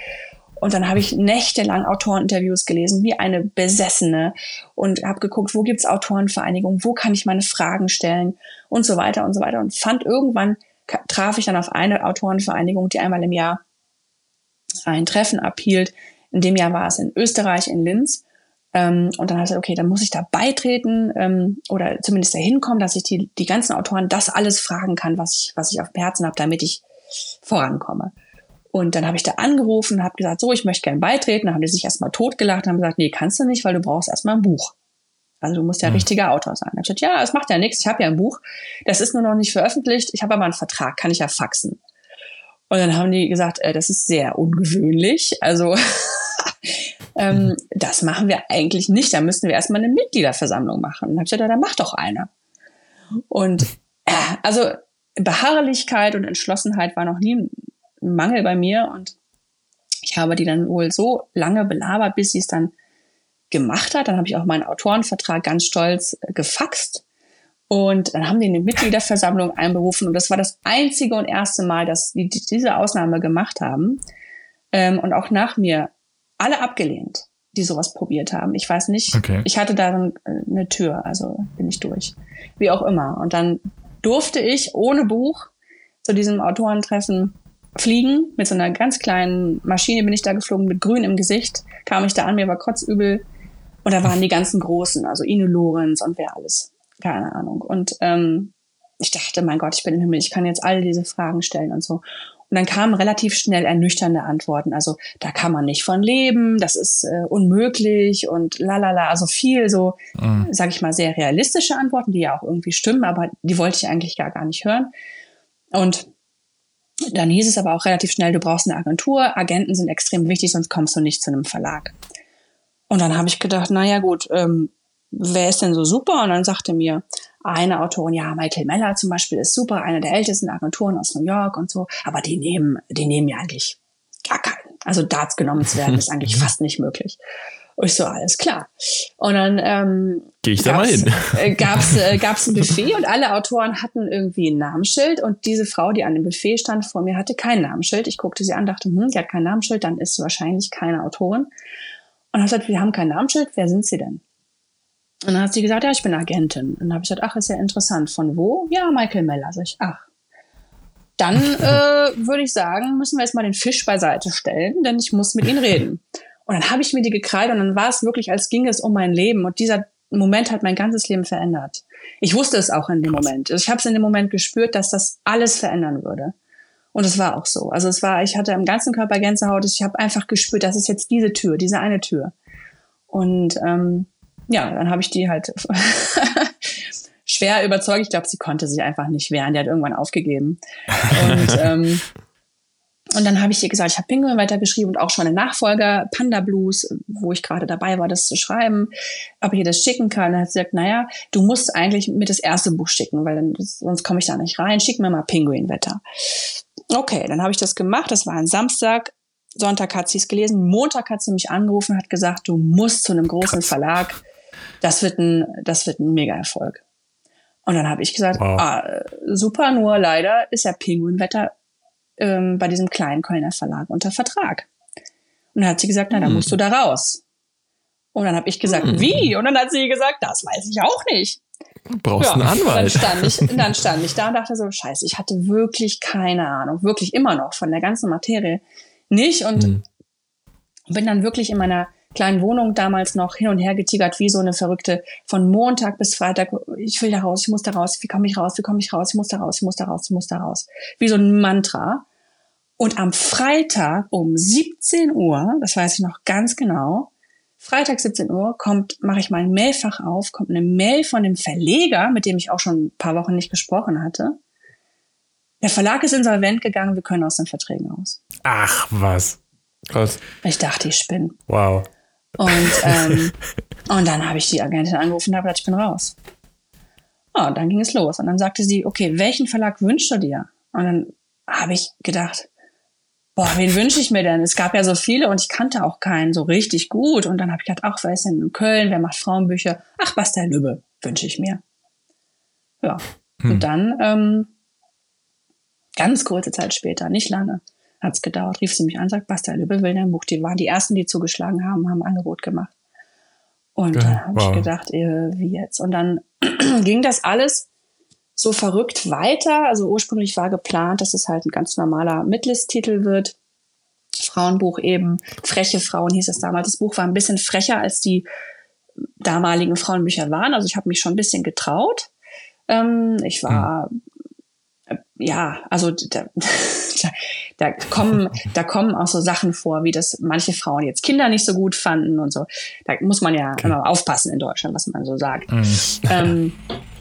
Und dann habe ich nächtelang Autoreninterviews gelesen, wie eine Besessene und habe geguckt, wo gibt's Autorenvereinigungen, wo kann ich meine Fragen stellen und so weiter und so weiter. Und fand irgendwann, traf ich dann auf eine Autorenvereinigung, die einmal im Jahr ein Treffen abhielt. In dem Jahr war es in Österreich, in Linz. Ähm, und dann habe ich gesagt, okay, dann muss ich da beitreten ähm, oder zumindest da hinkommen, dass ich die, die ganzen Autoren das alles fragen kann, was ich, was ich auf dem Herzen habe, damit ich vorankomme. Und dann habe ich da angerufen, habe gesagt, so, ich möchte gerne beitreten. Dann haben die sich erstmal totgelacht und haben gesagt, nee, kannst du nicht, weil du brauchst erstmal ein Buch. Also du musst ja mhm. richtiger Autor sein. Ich habe gesagt, ja, es macht ja nichts, ich habe ja ein Buch. Das ist nur noch nicht veröffentlicht, ich habe aber einen Vertrag, kann ich ja faxen. Und dann haben die gesagt, äh, das ist sehr ungewöhnlich. Also ähm, das machen wir eigentlich nicht. Da müssten wir erstmal eine Mitgliederversammlung machen. Dann habe ich gesagt, ja, dann mach doch eine. Und äh, also Beharrlichkeit und Entschlossenheit war noch nie Mangel bei mir und ich habe die dann wohl so lange belabert, bis sie es dann gemacht hat. Dann habe ich auch meinen Autorenvertrag ganz stolz äh, gefaxt. Und dann haben die eine Mitgliederversammlung einberufen. Und das war das einzige und erste Mal, dass die diese Ausnahme gemacht haben. Ähm, und auch nach mir alle abgelehnt, die sowas probiert haben. Ich weiß nicht. Okay. Ich hatte da äh, eine Tür, also bin ich durch. Wie auch immer. Und dann durfte ich ohne Buch zu diesem Autorentreffen fliegen. Mit so einer ganz kleinen Maschine bin ich da geflogen, mit grün im Gesicht. Kam ich da an, mir war kotzübel. Und da waren die ganzen Großen, also Ine Lorenz und wer alles. Keine Ahnung. Und ähm, ich dachte, mein Gott, ich bin im Himmel, ich kann jetzt all diese Fragen stellen und so. Und dann kamen relativ schnell ernüchternde Antworten. Also da kann man nicht von leben, das ist äh, unmöglich und lalala. Also viel so, mhm. sage ich mal, sehr realistische Antworten, die ja auch irgendwie stimmen, aber die wollte ich eigentlich gar, gar nicht hören. Und dann hieß es aber auch relativ schnell, du brauchst eine Agentur, Agenten sind extrem wichtig, sonst kommst du nicht zu einem Verlag. Und dann habe ich gedacht, naja gut, ähm, wer ist denn so super? Und dann sagte mir eine Autorin, ja, Michael Meller zum Beispiel ist super, eine der ältesten Agenturen aus New York und so, aber die nehmen, die nehmen ja eigentlich gar keinen. Also Darts genommen zu werden, ist eigentlich fast nicht möglich. Und ich so, alles klar. Und dann ähm, gehe ich da mal hin. Äh, gab's, äh, gab's ein Buffet und alle Autoren hatten irgendwie ein Namensschild und diese Frau, die an dem Buffet stand vor mir, hatte kein Namensschild. Ich guckte sie an, dachte, hm, die hat kein Namensschild, dann ist sie wahrscheinlich keine Autorin. Und habe gesagt, wir haben kein Namensschild, wer sind Sie denn? Und dann hat sie gesagt, ja, ich bin Agentin. Und dann habe ich gesagt, ach, ist ja interessant. Von wo? Ja, Michael Meller. Sag ich, ach. Dann äh, würde ich sagen, müssen wir jetzt mal den Fisch beiseite stellen, denn ich muss mit Ihnen reden. Und dann habe ich mir die gekreidet und dann war es wirklich, als ging es um mein Leben. Und dieser Moment hat mein ganzes Leben verändert. Ich wusste es auch in dem Moment. Ich habe es in dem Moment gespürt, dass das alles verändern würde. Und es war auch so. Also es war, ich hatte am ganzen Körper Gänsehaut. Ich habe einfach gespürt, das ist jetzt diese Tür, diese eine Tür. Und ähm, ja, dann habe ich die halt schwer überzeugt. Ich glaube, sie konnte sich einfach nicht wehren. Die hat irgendwann aufgegeben. Und ähm, und dann habe ich ihr gesagt, ich habe Pinguin weitergeschrieben und auch schon einen Nachfolger, Panda Blues, wo ich gerade dabei war, das zu schreiben, ob ich ihr das schicken kann. Dann hat sie gesagt, naja, du musst eigentlich mit das erste Buch schicken, weil dann, sonst komme ich da nicht rein. Schick mir mal Pinguinwetter. Okay, dann habe ich das gemacht. Das war ein Samstag. Sonntag hat sie es gelesen. Montag hat sie mich angerufen hat gesagt, du musst zu einem großen Krass. Verlag. Das wird ein, das wird ein Mega-Erfolg. Und dann habe ich gesagt, wow. ah, super, nur leider ist ja Pinguinwetter ähm, bei diesem kleinen Kölner Verlag unter Vertrag. Und dann hat sie gesagt, na, dann musst du da raus. Und dann habe ich gesagt, hm. wie? Und dann hat sie gesagt, das weiß ich auch nicht. Du brauchst ja, einen Anwalt. Dann stand, ich, dann stand ich da und dachte so, scheiße, ich hatte wirklich keine Ahnung, wirklich immer noch von der ganzen Materie nicht und hm. bin dann wirklich in meiner kleinen Wohnung damals noch hin und her getigert wie so eine Verrückte von Montag bis Freitag. Ich will da raus, ich muss da raus, wie komme ich raus, wie komme ich raus, ich muss da raus, ich muss da raus, ich muss da raus. Wie so ein Mantra. Und am Freitag um 17 Uhr, das weiß ich noch ganz genau, Freitag 17 Uhr kommt, mache ich mein Mailfach auf, kommt eine Mail von dem Verleger, mit dem ich auch schon ein paar Wochen nicht gesprochen hatte. Der Verlag ist insolvent gegangen, wir können aus den Verträgen aus. Ach, was. Krass. Ich dachte, ich spinne. Wow. Und, ähm, und dann habe ich die Agentin angerufen und habe gesagt, ich bin raus. Oh, und dann ging es los. Und dann sagte sie, okay, welchen Verlag wünschst du dir? Und dann habe ich gedacht, boah, wen wünsche ich mir denn? Es gab ja so viele und ich kannte auch keinen so richtig gut. Und dann habe ich gedacht, ach, wer ist denn in Köln? Wer macht Frauenbücher? Ach, Bastel Lübbe wünsche ich mir. Ja. Hm. Und dann, ähm, ganz kurze Zeit später, nicht lange, hat's gedauert, rief sie mich an, sagt, Bastel Lübbe will dein Buch. Die waren die ersten, die zugeschlagen haben, haben ein Angebot gemacht. Und ja, dann habe wow. ich gedacht, äh, wie jetzt? Und dann ging das alles so verrückt weiter. Also ursprünglich war geplant, dass es halt ein ganz normaler Midlist-Titel wird. Frauenbuch eben. Freche Frauen hieß es damals. Das Buch war ein bisschen frecher als die damaligen Frauenbücher waren. Also ich habe mich schon ein bisschen getraut. Ähm, ich war hm ja, also da, da, da kommen, da kommen auch so Sachen vor, wie das manche Frauen jetzt Kinder nicht so gut fanden und so. Da muss man ja okay. immer aufpassen in Deutschland, was man so sagt. Mhm. Ähm,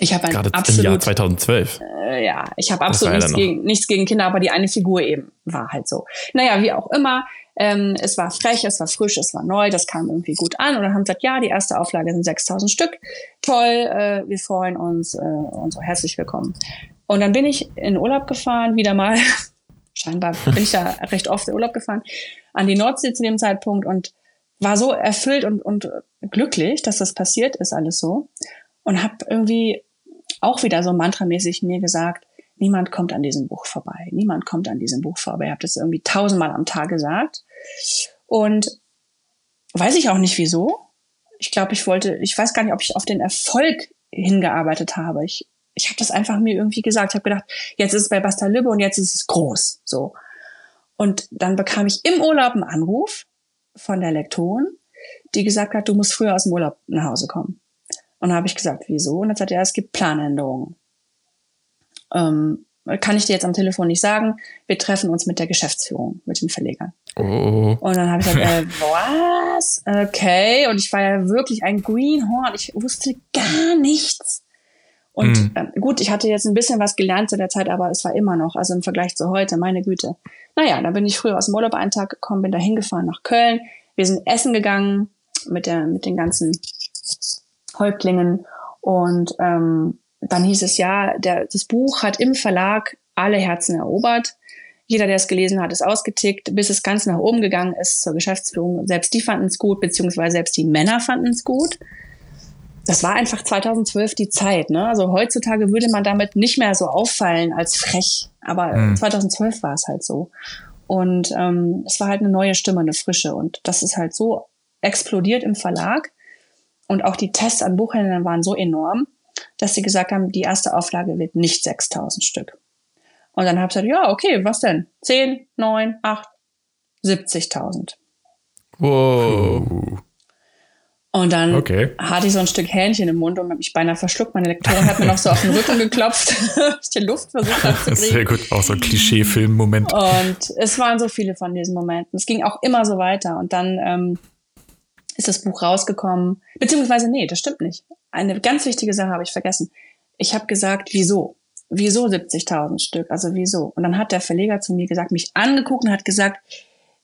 ich habe Gerade absolut, im Jahr 2012. Äh, ja, ich habe absolut nichts, gegen, nichts gegen Kinder, aber die eine Figur eben war halt so. Naja, wie auch immer. Ähm, es war frech, es war frisch, es war neu, das kam irgendwie gut an. Und dann haben sie gesagt, ja, die erste Auflage sind 6000 Stück. Toll, äh, wir freuen uns äh, und so herzlich willkommen. Und dann bin ich in Urlaub gefahren, wieder mal. Scheinbar bin ich da recht oft in Urlaub gefahren, an die Nordsee zu dem Zeitpunkt und war so erfüllt und, und glücklich, dass das passiert ist, alles so. Und habe irgendwie auch wieder so mantramäßig mir gesagt, niemand kommt an diesem Buch vorbei. Niemand kommt an diesem Buch vorbei. Ich habe das irgendwie tausendmal am Tag gesagt. Und weiß ich auch nicht wieso. Ich glaube, ich wollte, ich weiß gar nicht, ob ich auf den Erfolg hingearbeitet habe. Ich ich habe das einfach mir irgendwie gesagt. Ich habe gedacht, jetzt ist es bei Basta Lübbe und jetzt ist es groß. So. Und dann bekam ich im Urlaub einen Anruf von der Lektorin, die gesagt hat, du musst früher aus dem Urlaub nach Hause kommen. Und dann habe ich gesagt, wieso? Und dann sagt er, es gibt Planänderungen. Ähm, kann ich dir jetzt am Telefon nicht sagen. Wir treffen uns mit der Geschäftsführung, mit den Verlegern. Oh. Und dann habe ich gesagt, äh, was? Okay. Und ich war ja wirklich ein Greenhorn. Ich wusste gar nichts. Und mhm. äh, gut, ich hatte jetzt ein bisschen was gelernt zu der Zeit, aber es war immer noch, also im Vergleich zu heute, meine Güte. Naja, dann bin ich früher aus dem Urlaub einen Tag gekommen, bin da hingefahren nach Köln. Wir sind essen gegangen mit, der, mit den ganzen Häuptlingen. Und ähm, dann hieß es ja, der, das Buch hat im Verlag alle Herzen erobert. Jeder, der es gelesen hat, ist ausgetickt, bis es ganz nach oben gegangen ist zur Geschäftsführung. Selbst die fanden es gut, beziehungsweise selbst die Männer fanden es gut das war einfach 2012 die Zeit. Ne? Also heutzutage würde man damit nicht mehr so auffallen als frech, aber mhm. 2012 war es halt so. Und ähm, es war halt eine neue Stimme, eine frische. Und das ist halt so explodiert im Verlag. Und auch die Tests an Buchhändlern waren so enorm, dass sie gesagt haben, die erste Auflage wird nicht 6000 Stück. Und dann habe ich gesagt, ja, okay, was denn? 10, 9, 8, 70.000. Wow. Und dann Okay. hatte ich so ein Stück Hähnchen im Mund und habe mich beinahe verschluckt. Meine Lektorin hat mir noch so auf den Rücken geklopft, ich die Luft versucht habe Sehr gut, auch so ein Klischee-Film-Moment. Und es waren so viele von diesen Momenten. Es ging auch immer so weiter. Und dann ähm, ist das Buch rausgekommen. Beziehungsweise, nee, das stimmt nicht. Eine ganz wichtige Sache habe ich vergessen. Ich habe gesagt, wieso? Wieso 70.000 Stück? Also wieso? Und dann hat der Verleger zu mir gesagt, mich angeguckt und hat gesagt,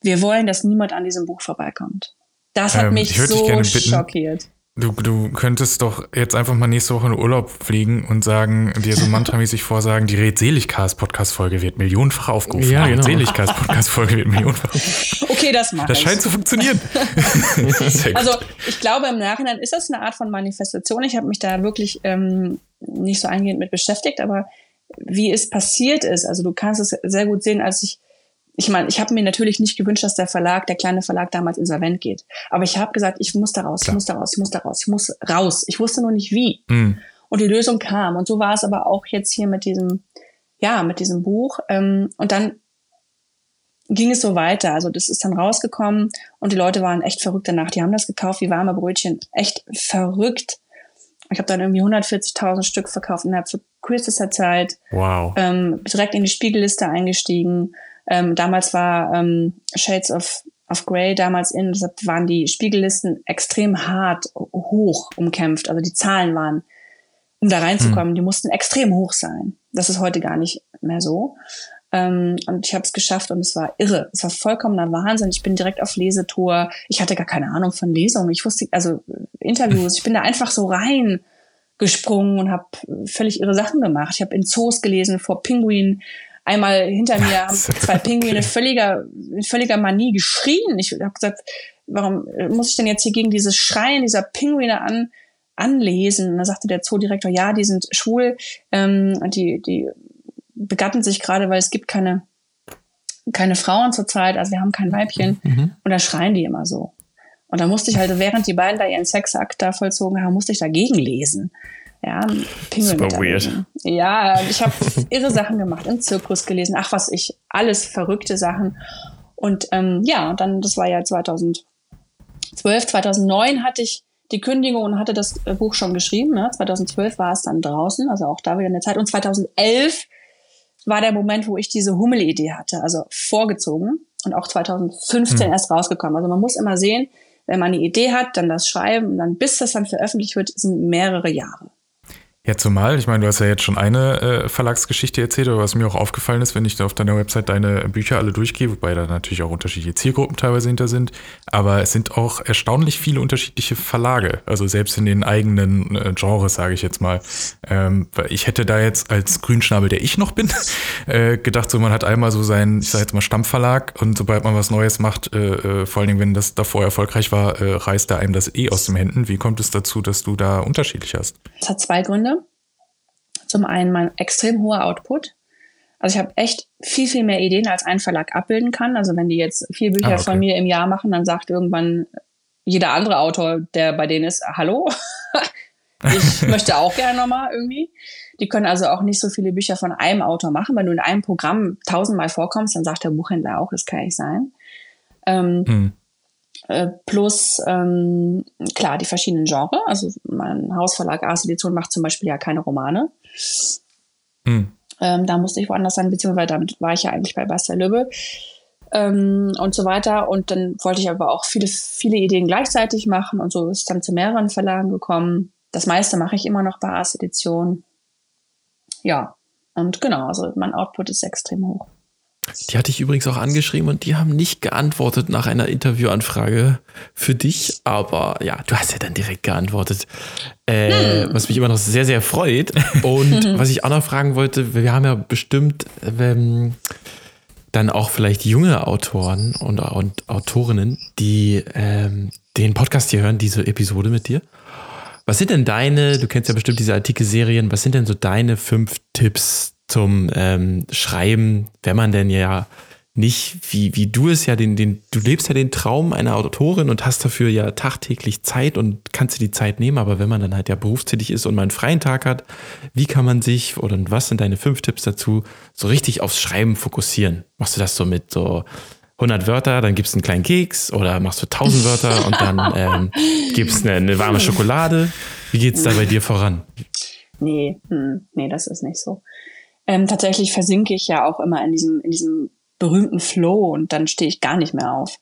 wir wollen, dass niemand an diesem Buch vorbeikommt. Das hat Ähm, mich so bitten, schockiert. Du, du könntest doch jetzt einfach mal nächste Woche in Urlaub fliegen und sagen, dir so mantramäßig vorsagen, die Redseligcast-Podcast-Folge wird millionenfach aufgerufen. Ja, die genau. Redseligcast-Podcast-Folge wird millionenfach aufgerufen. Okay, das mache Das ich. scheint zu funktionieren. Also ich glaube, im Nachhinein ist das eine Art von Manifestation. Ich habe mich da wirklich ähm, nicht so eingehend mit beschäftigt, aber wie es passiert ist, also du kannst es sehr gut sehen, als ich, ich meine, ich habe mir natürlich nicht gewünscht, dass der Verlag, der kleine Verlag damals insolvent geht. Aber ich habe gesagt, ich muss da raus, ich Klar. muss da raus, ich muss da raus, ich muss raus. Ich wusste nur nicht wie. Hm. Und die Lösung kam. Und so war es aber auch jetzt hier mit diesem, ja, mit diesem Buch. Ähm, und dann ging es so weiter. Also das ist dann rausgekommen und die Leute waren echt verrückt danach. Die haben das gekauft wie warme Brötchen. Echt verrückt. Ich habe dann irgendwie 140.000 Stück verkauft innerhalb von kürzester Zeit. Wow. Ähm, direkt in die Spiegelliste eingestiegen. Ähm, damals war ähm, Shades of, of Grey damals in, deshalb waren die Spiegellisten extrem hart hoch umkämpft. Also die Zahlen waren, um da reinzukommen, die mussten extrem hoch sein. Das ist heute gar nicht mehr so. Ähm, und ich habe es geschafft und es war irre. Es war vollkommener Wahnsinn. Ich bin direkt auf Lesetour. Ich hatte gar keine Ahnung von Lesungen. Ich wusste, also Interviews. Ich bin da einfach so rein gesprungen und habe völlig irre Sachen gemacht. Ich habe in Zoos gelesen vor Pinguinen. Einmal hinter mir haben zwei Pinguine völliger, in völliger Manie geschrien. Ich habe gesagt, warum muss ich denn jetzt hier gegen dieses Schreien dieser Pinguine an, anlesen? Und dann sagte der Zoodirektor, ja, die sind schwul, ähm, und die, die begatten sich gerade, weil es gibt keine, keine Frauen zurzeit, also wir haben kein Weibchen. Und da schreien die immer so. Und da musste ich halt, während die beiden da ihren Sexakt da vollzogen haben, musste ich dagegen lesen. Ja, Pinguin Super miterleben. Ja, ich habe irre Sachen gemacht, im Zirkus gelesen, ach was ich, alles verrückte Sachen. Und ähm, ja, dann, das war ja 2012, 2009 hatte ich die Kündigung und hatte das äh, Buch schon geschrieben. Ne? 2012 war es dann draußen, also auch da wieder eine Zeit. Und 2011 war der Moment, wo ich diese Hummel-Idee hatte, also vorgezogen und auch 2015 erst rausgekommen. Also man muss immer sehen, wenn man eine Idee hat, dann das Schreiben und dann bis das dann veröffentlicht wird, sind mehrere Jahre. Ja, zumal, ich meine, du hast ja jetzt schon eine äh, Verlagsgeschichte erzählt, aber was mir auch aufgefallen ist, wenn ich da auf deiner Website deine Bücher alle durchgehe, wobei da natürlich auch unterschiedliche Zielgruppen teilweise hinter sind, aber es sind auch erstaunlich viele unterschiedliche Verlage, also selbst in den eigenen äh, Genres, sage ich jetzt mal. Ähm, ich hätte da jetzt als Grünschnabel, der ich noch bin, äh, gedacht, so man hat einmal so seinen, ich sage jetzt mal Stammverlag und sobald man was Neues macht, äh, äh, vor allen Dingen, wenn das davor erfolgreich war, äh, reißt da einem das eh aus den Händen. Wie kommt es dazu, dass du da unterschiedlich hast? Das hat zwei Gründe. Zum einen mein extrem hoher Output. Also ich habe echt viel, viel mehr Ideen, als ein Verlag abbilden kann. Also wenn die jetzt vier Bücher Ah, okay. von mir im Jahr machen, dann sagt irgendwann jeder andere Autor, der bei denen ist, hallo, ich möchte auch gerne nochmal irgendwie. Die können also auch nicht so viele Bücher von einem Autor machen. Wenn du in einem Programm tausendmal vorkommst, dann sagt der Buchhändler auch, das kann nicht sein. Ähm, Hm. äh, plus ähm, klar die verschiedenen Genres. Also mein Hausverlag Ars Edition macht zum Beispiel ja keine Romane. Hm. Ähm, da musste ich woanders sein, beziehungsweise damit war ich ja eigentlich bei Basta Lübbe ähm, und so weiter. Und dann wollte ich aber auch viele, viele Ideen gleichzeitig machen und so ist es dann zu mehreren Verlagen gekommen. Das meiste mache ich immer noch bei Ars Edition. Ja, und genau, also mein Output ist extrem hoch. Die hatte ich übrigens auch angeschrieben und die haben nicht geantwortet nach einer Interviewanfrage für dich. Aber ja, du hast ja dann direkt geantwortet. Äh, Was mich immer noch sehr, sehr freut. Und was ich auch noch fragen wollte, wir haben ja bestimmt ähm, dann auch vielleicht junge Autoren und, und Autorinnen, die ähm, den Podcast hier hören, diese Episode mit dir. Was sind denn deine, du kennst ja bestimmt diese antike Serien, was sind denn so deine fünf Tipps zum ähm, Schreiben, wenn man denn ja nicht, wie, wie du es ja, den, den, du lebst ja den Traum einer Autorin und hast dafür ja tagtäglich Zeit und kannst dir die Zeit nehmen, aber wenn man dann halt ja berufstätig ist und mal einen freien Tag hat, wie kann man sich oder was sind deine fünf Tipps dazu, so richtig aufs Schreiben fokussieren? Machst du das so mit so 100 Wörter, dann gibst du einen kleinen Keks oder machst du 1000 Wörter und dann ähm, gibst eine, eine warme Schokolade. Wie geht's da bei dir voran? Nee, hm, nee, das ist nicht so. Ähm, tatsächlich versinke ich ja auch immer in diesem, in diesem berühmten Flow und dann stehe ich gar nicht mehr auf.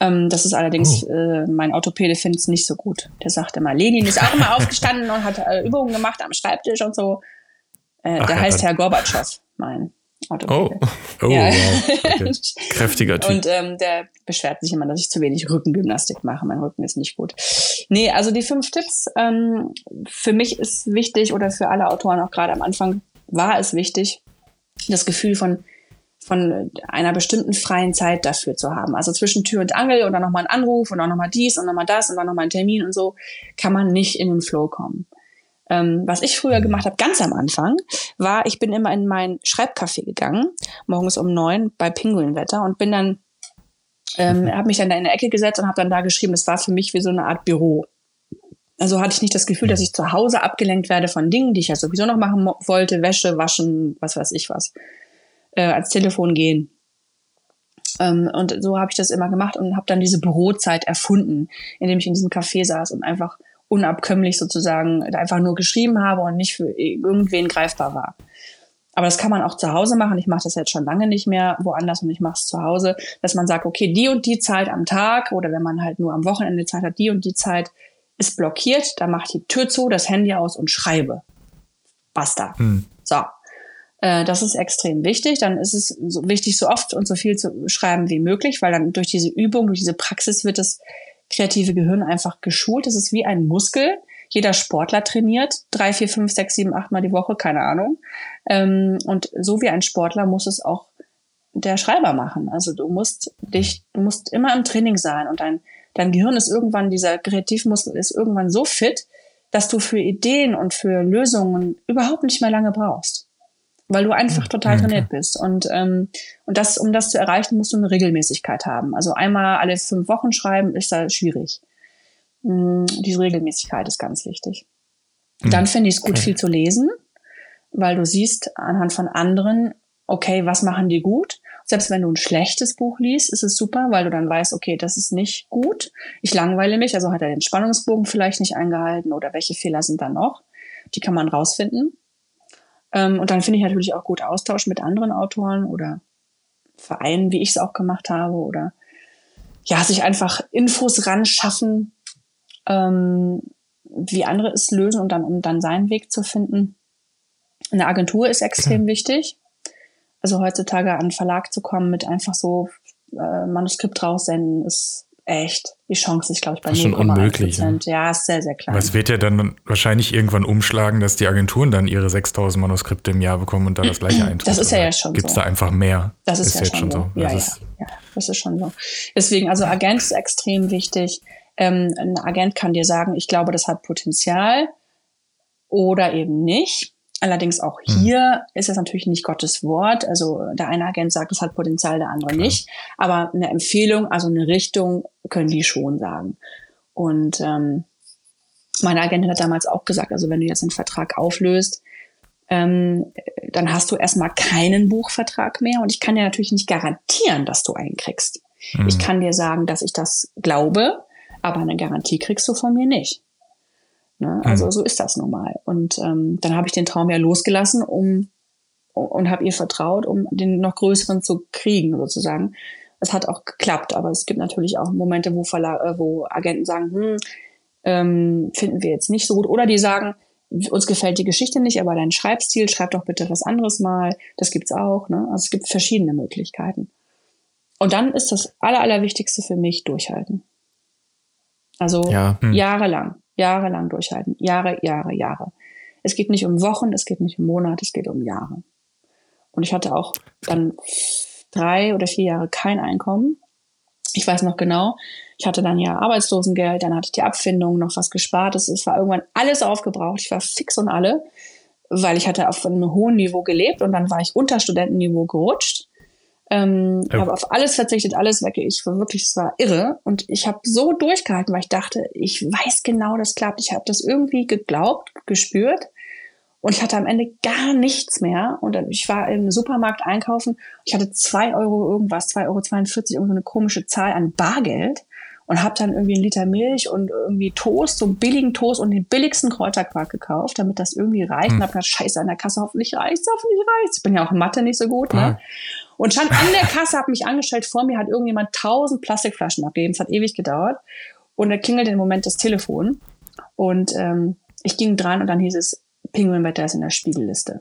Ähm, das ist allerdings, oh. äh, mein Orthopäde findet es nicht so gut. Der sagt immer, Lenin ist auch immer aufgestanden und hat äh, Übungen gemacht am Schreibtisch und so. Äh, Ach, der heißt Herr Gorbatschow, mein Orthopäde. Oh, oh ja. wow. Okay. Kräftiger Typ. Und ähm, der beschwert sich immer, dass ich zu wenig Rückengymnastik mache. Mein Rücken ist nicht gut. Nee, also die fünf Tipps, ähm, für mich ist wichtig oder für alle Autoren auch gerade am Anfang war es wichtig, das Gefühl von von einer bestimmten freien Zeit dafür zu haben. Also zwischen Tür und Angel und dann nochmal ein Anruf und dann nochmal dies und nochmal das und dann nochmal ein Termin und so, kann man nicht in den Flow kommen. Ähm, was ich früher gemacht habe, ganz am Anfang, war, ich bin immer in mein Schreibcafé gegangen, morgens um neun bei Pinguinwetter und bin dann, ähm, mhm. habe mich dann da in der Ecke gesetzt und habe dann da geschrieben. Das war für mich wie so eine Art Büro. Also hatte ich nicht das Gefühl, dass ich zu Hause abgelenkt werde von Dingen, die ich ja sowieso noch machen wollte, Wäsche, waschen, was weiß ich was äh, ans Telefon gehen. Ähm, und so habe ich das immer gemacht und habe dann diese Bürozeit erfunden, indem ich in diesem Café saß und einfach unabkömmlich sozusagen einfach nur geschrieben habe und nicht für irgendwen greifbar war. Aber das kann man auch zu Hause machen. Ich mache das jetzt schon lange nicht mehr woanders und ich mache es zu Hause, dass man sagt, okay, die und die Zeit am Tag oder wenn man halt nur am Wochenende Zeit hat, die und die Zeit ist blockiert, da mache ich die Tür zu, das Handy aus und schreibe. Basta. Hm. So. Äh, das ist extrem wichtig. Dann ist es so wichtig, so oft und so viel zu schreiben wie möglich, weil dann durch diese Übung, durch diese Praxis wird das kreative Gehirn einfach geschult. Das ist wie ein Muskel. Jeder Sportler trainiert drei, vier, fünf, sechs, sieben, acht Mal die Woche, keine Ahnung. Ähm, und so wie ein Sportler muss es auch der Schreiber machen. Also du musst dich, du musst immer im Training sein und dein, dein Gehirn ist irgendwann, dieser Kreativmuskel ist irgendwann so fit, dass du für Ideen und für Lösungen überhaupt nicht mehr lange brauchst weil du einfach total trainiert bist. Und, ähm, und das, um das zu erreichen, musst du eine Regelmäßigkeit haben. Also einmal alle fünf Wochen schreiben ist da schwierig. Mhm, diese Regelmäßigkeit ist ganz wichtig. Mhm. Dann finde ich es gut, okay. viel zu lesen, weil du siehst anhand von anderen, okay, was machen die gut? Selbst wenn du ein schlechtes Buch liest, ist es super, weil du dann weißt, okay, das ist nicht gut. Ich langweile mich, also hat er den Spannungsbogen vielleicht nicht eingehalten oder welche Fehler sind da noch? Die kann man rausfinden. Ähm, und dann finde ich natürlich auch gut Austausch mit anderen Autoren oder Vereinen, wie ich es auch gemacht habe, oder ja, sich einfach Infos ran schaffen, ähm, wie andere es lösen und dann, um dann seinen Weg zu finden. Eine Agentur ist extrem wichtig. Also heutzutage an den Verlag zu kommen mit einfach so äh, Manuskript raussenden, ist echt. Die Chance ist, glaube ich, bei das ist schon unmöglich. Ja. ja, ist sehr, sehr klein. Aber es wird ja dann wahrscheinlich irgendwann umschlagen, dass die Agenturen dann ihre 6000 Manuskripte im Jahr bekommen und da das gleiche eintritt. Das ist ja, ja schon Gibt's so. Gibt es da einfach mehr? Das ist, ist ja jetzt schon so. so. Ja, ja, ja, das ist schon so. Deswegen, also Agent ist extrem wichtig. Ähm, ein Agent kann dir sagen, ich glaube, das hat Potenzial oder eben nicht. Allerdings auch hm. hier mhm. ist es natürlich nicht Gottes Wort. Also der eine Agent sagt, es hat Potenzial, der andere Klar. nicht. Aber eine Empfehlung, also eine Richtung, können die schon sagen. Und ähm, meine Agentin hat damals auch gesagt, also wenn du jetzt einen Vertrag auflöst, ähm, dann hast du erstmal keinen Buchvertrag mehr. Und ich kann dir natürlich nicht garantieren, dass du einen kriegst. Mhm. Ich kann dir sagen, dass ich das glaube, aber eine Garantie kriegst du von mir nicht. Ne? Also mhm. so ist das nun mal. Und ähm, dann habe ich den Traum ja losgelassen, um und habe ihr vertraut, um den noch größeren zu kriegen sozusagen. Es hat auch geklappt, aber es gibt natürlich auch Momente, wo, Verla äh, wo Agenten sagen, hm, ähm, finden wir jetzt nicht so gut. Oder die sagen, uns gefällt die Geschichte nicht, aber dein Schreibstil, schreib doch bitte was anderes mal. Das gibt's auch. Ne? Also es gibt verschiedene Möglichkeiten. Und dann ist das Aller, Allerwichtigste für mich durchhalten. Also ja. hm. jahrelang. Jahrelang durchhalten. Jahre, Jahre, Jahre. Es geht nicht um Wochen, es geht nicht um Monate, es geht um Jahre. Und ich hatte auch dann drei oder vier Jahre kein Einkommen. Ich weiß noch genau, ich hatte dann ja Arbeitslosengeld, dann hatte ich die Abfindung, noch was gespart. Es war irgendwann alles aufgebraucht. Ich war fix und alle, weil ich hatte auf einem hohen Niveau gelebt und dann war ich unter Studentenniveau gerutscht. Ähm, ja. habe auf alles verzichtet, alles weg. Ich war wirklich, es war irre. Und ich habe so durchgehalten, weil ich dachte, ich weiß genau, das klappt. Ich habe das irgendwie geglaubt, gespürt. Und ich hatte am Ende gar nichts mehr. Und ich war im Supermarkt einkaufen. Ich hatte zwei Euro irgendwas, zwei Euro, 42, irgendeine komische Zahl an Bargeld. Und habe dann irgendwie einen Liter Milch und irgendwie Toast, so einen billigen Toast und den billigsten Kräuterquark gekauft, damit das irgendwie reicht. Hm. Und habe gedacht, scheiße, an der Kasse hoffentlich reicht's, hoffentlich reicht's. Ich bin ja auch in Mathe nicht so gut, ne? Und stand an der Kasse, habe mich angestellt, vor mir hat irgendjemand tausend Plastikflaschen abgegeben. Es hat ewig gedauert. Und da klingelte im Moment das Telefon. Und ähm, ich ging dran und dann hieß es, Pinguinwetter ist in der Spiegelliste.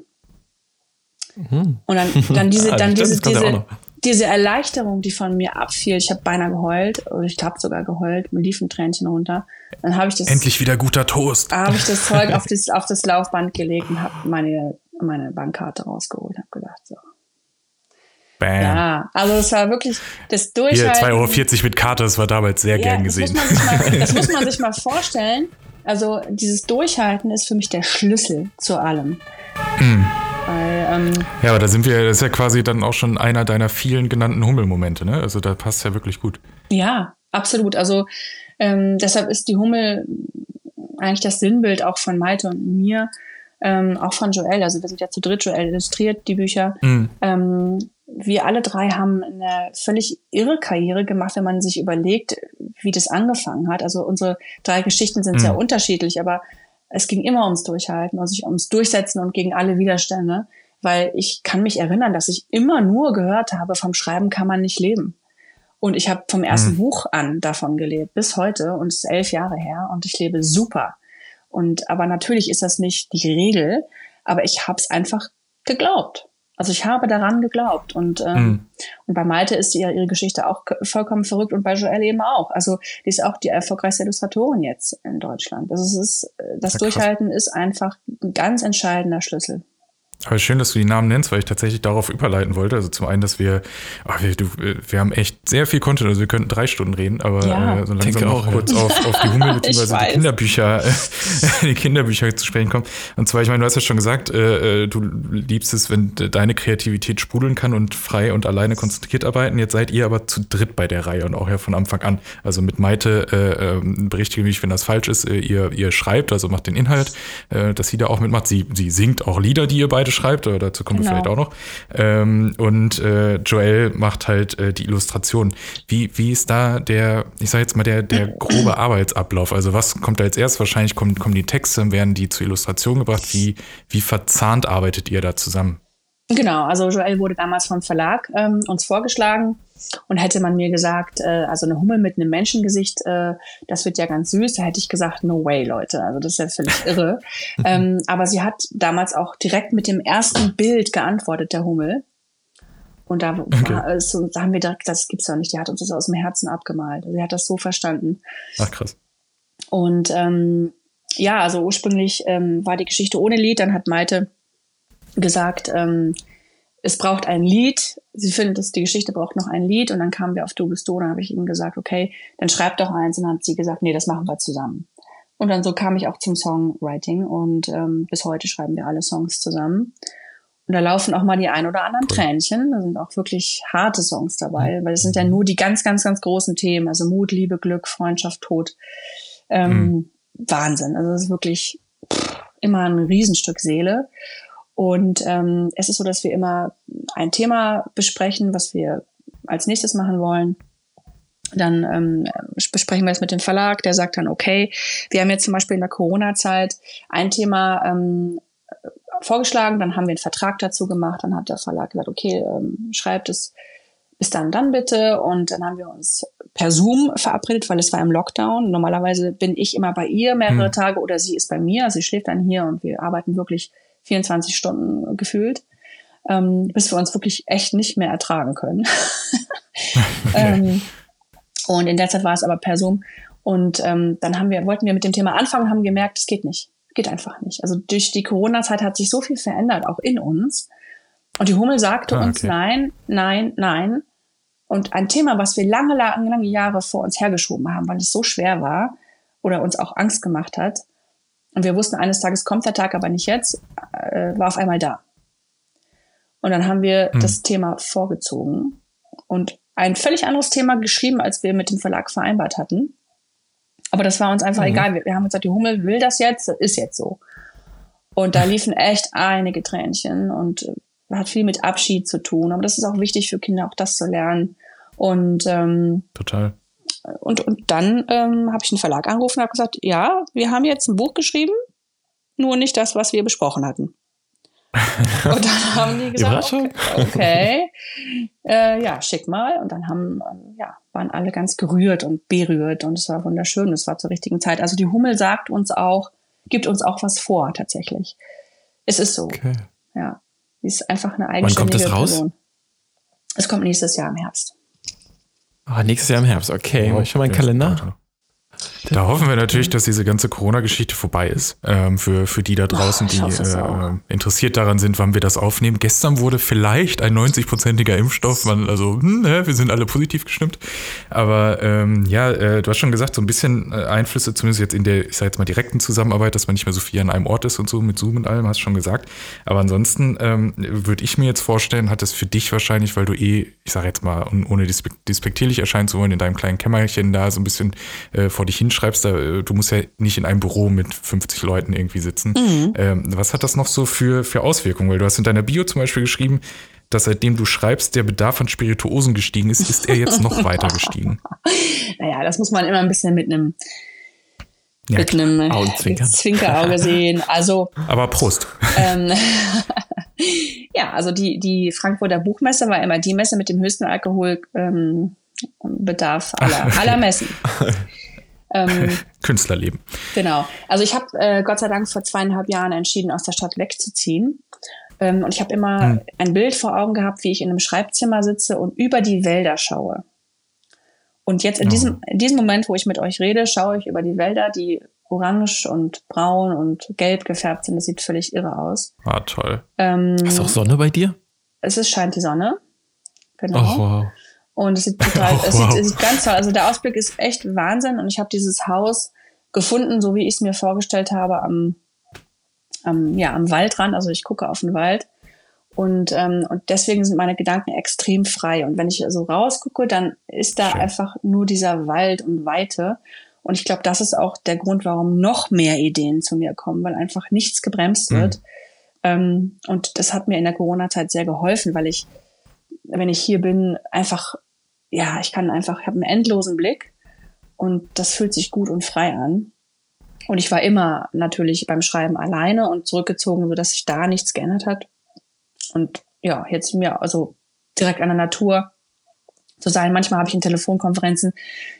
Mhm. Und dann, dann diese, ah, dann diese, diese, diese Erleichterung, die von mir abfiel, ich habe beinahe geheult, oder ich habe sogar geheult, mir liefen Tränchen runter. Dann habe ich das. Endlich wieder guter Toast. Habe ich das Zeug auf das, auf das Laufband gelegt und habe meine, meine Bankkarte rausgeholt, habe gedacht, so. Bam. Ja, also es war wirklich das Durchhalten. Hier, 2,40 Euro mit Karte, das war damals sehr ja, gern gesehen. Das muss, mal, das muss man sich mal vorstellen. Also dieses Durchhalten ist für mich der Schlüssel zu allem. Mhm. Weil, ähm, ja, aber da sind wir, das ist ja quasi dann auch schon einer deiner vielen genannten Hummelmomente, ne? Also da passt ja wirklich gut. Ja, absolut. Also ähm, deshalb ist die Hummel eigentlich das Sinnbild auch von Malte und mir, ähm, auch von Joel. Also wir sind ja zu dritt, Joel illustriert die Bücher. Mhm. Wir alle drei haben eine völlig irre Karriere gemacht, wenn man sich überlegt, wie das angefangen hat. Also unsere drei Geschichten sind mhm. sehr unterschiedlich, aber es ging immer ums Durchhalten, also ums Durchsetzen und gegen alle Widerstände, weil ich kann mich erinnern, dass ich immer nur gehört habe, vom Schreiben kann man nicht leben. Und ich habe vom ersten mhm. Buch an davon gelebt, bis heute, und es ist elf Jahre her, und ich lebe super. Und aber natürlich ist das nicht die Regel, aber ich habe es einfach geglaubt. Also ich habe daran geglaubt. Und, ähm, mhm. und bei Malte ist ihre, ihre Geschichte auch vollkommen verrückt und bei Joelle eben auch. Also die ist auch die erfolgreichste Illustratorin jetzt in Deutschland. Also es ist, das ja, Durchhalten ist einfach ein ganz entscheidender Schlüssel. Aber schön, dass du die Namen nennst, weil ich tatsächlich darauf überleiten wollte. Also zum einen, dass wir, oh, wir, du, wir haben echt sehr viel Content, also wir könnten drei Stunden reden, aber ja, äh, so langsam noch kurz auf, auf die Hummel bzw. die Kinderbücher, die Kinderbücher zu sprechen kommen. Und zwar, ich meine, du hast ja schon gesagt, äh, äh, du liebst es, wenn deine Kreativität sprudeln kann und frei und alleine konzentriert arbeiten. Jetzt seid ihr aber zu dritt bei der Reihe und auch ja von Anfang an. Also mit Maite äh, ähm, berichtige mich, wenn das falsch ist. Äh, ihr, ihr schreibt, also macht den Inhalt, äh, dass sie da auch mitmacht. Sie, sie singt auch Lieder, die ihr beide schreibt, oder dazu kommen genau. wir vielleicht auch noch. Ähm, und äh, Joel macht halt äh, die Illustration. Wie, wie ist da der, ich sage jetzt mal, der, der grobe Arbeitsablauf? Also was kommt da als erstes? Wahrscheinlich kommen, kommen die Texte, werden die zur Illustration gebracht. Wie, wie verzahnt arbeitet ihr da zusammen? Genau, also Joel wurde damals vom Verlag ähm, uns vorgeschlagen und hätte man mir gesagt, äh, also eine Hummel mit einem Menschengesicht, äh, das wird ja ganz süß, da hätte ich gesagt, no way, Leute. Also das ist ja völlig irre. ähm, aber sie hat damals auch direkt mit dem ersten Bild geantwortet, der Hummel. Und da, okay. war es, da haben wir direkt, das gibt's doch nicht, die hat uns das aus dem Herzen abgemalt. Sie hat das so verstanden. Ach krass. Und ähm, ja, also ursprünglich ähm, war die Geschichte ohne Lied, dann hat Malte gesagt, ähm, es braucht ein Lied. Sie findet, dass die Geschichte braucht noch ein Lied. Und dann kamen wir auf Du bist du. Dann habe ich ihm gesagt, okay, dann schreib doch eins. Und dann hat sie gesagt, nee, das machen wir zusammen. Und dann so kam ich auch zum Songwriting. Und ähm, bis heute schreiben wir alle Songs zusammen. Und da laufen auch mal die ein oder anderen. Tränchen. Da sind auch wirklich harte Songs dabei, weil es sind ja nur die ganz, ganz, ganz großen Themen. Also Mut, Liebe, Glück, Freundschaft, Tod. Ähm, mhm. Wahnsinn. Also es ist wirklich pff, immer ein Riesenstück Seele. Und ähm, es ist so, dass wir immer ein Thema besprechen, was wir als nächstes machen wollen. Dann ähm, besprechen wir es mit dem Verlag, der sagt dann, okay, wir haben jetzt zum Beispiel in der Corona-Zeit ein Thema ähm, vorgeschlagen, dann haben wir einen Vertrag dazu gemacht, dann hat der Verlag gesagt, okay, ähm, schreibt es bis dann, dann bitte. Und dann haben wir uns per Zoom verabredet, weil es war im Lockdown. Normalerweise bin ich immer bei ihr mehrere hm. Tage oder sie ist bei mir. Sie schläft dann hier und wir arbeiten wirklich 24 Stunden gefühlt, ähm, bis wir uns wirklich echt nicht mehr ertragen können. ähm, und in der Zeit war es aber per Zoom. Und ähm, dann haben wir, wollten wir mit dem Thema anfangen, haben gemerkt, es geht nicht. Geht einfach nicht. Also durch die Corona-Zeit hat sich so viel verändert, auch in uns. Und die Hummel sagte ah, uns nein, nein, nein. Und ein Thema, was wir lange, lange, lange Jahre vor uns hergeschoben haben, weil es so schwer war oder uns auch Angst gemacht hat, und wir wussten, eines Tages kommt der Tag, aber nicht jetzt, äh, war auf einmal da. Und dann haben wir hm. das Thema vorgezogen und ein völlig anderes Thema geschrieben, als wir mit dem Verlag vereinbart hatten. Aber das war uns einfach mhm. egal. Wir, wir, haben gesagt, die Hummel will das jetzt, das ist jetzt so. Und da liefen echt einige Tränchen und äh, hat viel mit Abschied zu tun. Aber das ist auch wichtig für Kinder, auch das zu lernen. Und ähm, total. Und, und dann ähm, habe ich einen Verlag angerufen und habe gesagt, ja, wir haben jetzt ein Buch geschrieben, nur nicht das, was wir besprochen hatten. und dann haben die gesagt, okay, okay äh, ja, schick mal. Und dann haben, ähm, ja, waren alle ganz gerührt und berührt und es war wunderschön. Es war zur richtigen Zeit. Also die Hummel sagt uns auch, gibt uns auch was vor, tatsächlich. Es ist so. Okay. Ja. Sie ist einfach eine eigenständige Wann kommt das raus? Person. Es kommt nächstes Jahr im Herbst. Ah, nächstes Jahr im Herbst, okay. Oh, ich schon meinen Kalender. Da hoffen wir natürlich, dass diese ganze Corona-Geschichte vorbei ist. Ähm, für, für die da draußen, die äh, interessiert daran sind, wann wir das aufnehmen. Gestern wurde vielleicht ein 90-prozentiger Impfstoff, man, also hm, wir sind alle positiv gestimmt. Aber ähm, ja, äh, du hast schon gesagt, so ein bisschen äh, Einflüsse, zumindest jetzt in der, ich sag jetzt mal, direkten Zusammenarbeit, dass man nicht mehr so viel an einem Ort ist und so mit Zoom und allem, hast du schon gesagt. Aber ansonsten ähm, würde ich mir jetzt vorstellen, hat es für dich wahrscheinlich, weil du eh, ich sage jetzt mal, ohne despektierlich erscheinen zu wollen, in deinem kleinen Kämmerchen da so ein bisschen äh, vor dich hinschreibst, da, äh, du musst ja nicht in einem Büro mit 50 Leuten irgendwie sitzen. Mhm. Ähm, was hat das noch so für, für Auswirkungen? Weil du hast in deiner Bio zum Beispiel geschrieben, dass seitdem du schreibst, der Bedarf an Spirituosen gestiegen ist, ist er jetzt noch weiter gestiegen. Naja, das muss man immer ein bisschen mit einem ja, mit einem Zwinkerauge sehen. Also, Aber Prost. Ähm, ja, also die, die Frankfurter Buchmesse war immer die Messe mit dem höchsten Alkoholbedarf ähm, aller, aller Messen. Ähm, Künstlerleben. Genau. Also ich habe äh, Gott sei Dank vor zweieinhalb Jahren entschieden, aus der Stadt wegzuziehen. Ähm, und ich habe immer hm. ein Bild vor Augen gehabt, wie ich in einem Schreibzimmer sitze und über die Wälder schaue. Und jetzt in, oh. diesem, in diesem Moment, wo ich mit euch rede, schaue ich über die Wälder, die orange und braun und gelb gefärbt sind. Das sieht völlig irre aus. Ah, toll. Ähm, Hast du auch Sonne bei dir? Es ist, scheint die Sonne. Genau. Oh, wow. Und es sieht total, oh, es, sieht, es sieht ganz toll. Also der Ausblick ist echt Wahnsinn. Und ich habe dieses Haus gefunden, so wie ich es mir vorgestellt habe, am, am, ja, am Waldrand. Also ich gucke auf den Wald. Und, ähm, und deswegen sind meine Gedanken extrem frei. Und wenn ich so rausgucke, dann ist da Schön. einfach nur dieser Wald und Weite. Und ich glaube, das ist auch der Grund, warum noch mehr Ideen zu mir kommen, weil einfach nichts gebremst mhm. wird. Ähm, und das hat mir in der Corona-Zeit sehr geholfen, weil ich, wenn ich hier bin, einfach ja, ich kann einfach, ich habe einen endlosen Blick und das fühlt sich gut und frei an. Und ich war immer natürlich beim Schreiben alleine und zurückgezogen, so dass sich da nichts geändert hat. Und ja, jetzt mir also direkt an der Natur zu sein. Manchmal habe ich in Telefonkonferenzen,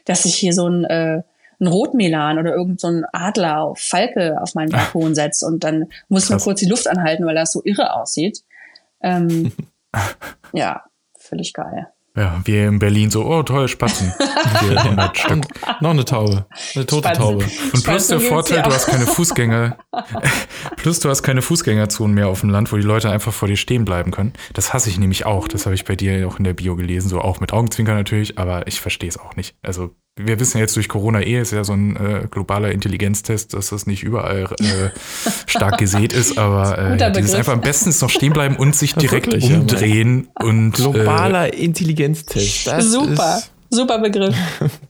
dass sich hier so ein, äh, ein Rotmelan oder irgend so ein Adler auf Falke auf meinen Balkon setzt und dann muss man kurz die Luft anhalten, weil das so irre aussieht. Ähm, ja, völlig geil. Ja, wir in Berlin so, oh toll, Spatzen. Und noch eine Taube, eine tote Spatzen. Taube. Und plus der Vorteil, du hast keine Fußgänger, plus du hast keine Fußgängerzonen mehr auf dem Land, wo die Leute einfach vor dir stehen bleiben können. Das hasse ich nämlich auch. Das habe ich bei dir auch in der Bio gelesen, so auch mit Augenzwinkern natürlich, aber ich verstehe es auch nicht. Also wir wissen jetzt durch Corona eh, ist ja so ein äh, globaler Intelligenztest, dass das nicht überall äh, stark gesät ist, aber äh, ja, dieses einfach am besten ist noch stehen bleiben und sich direkt wirklich, umdrehen ja, und globaler äh, Intelligenztest. Das super, super Begriff.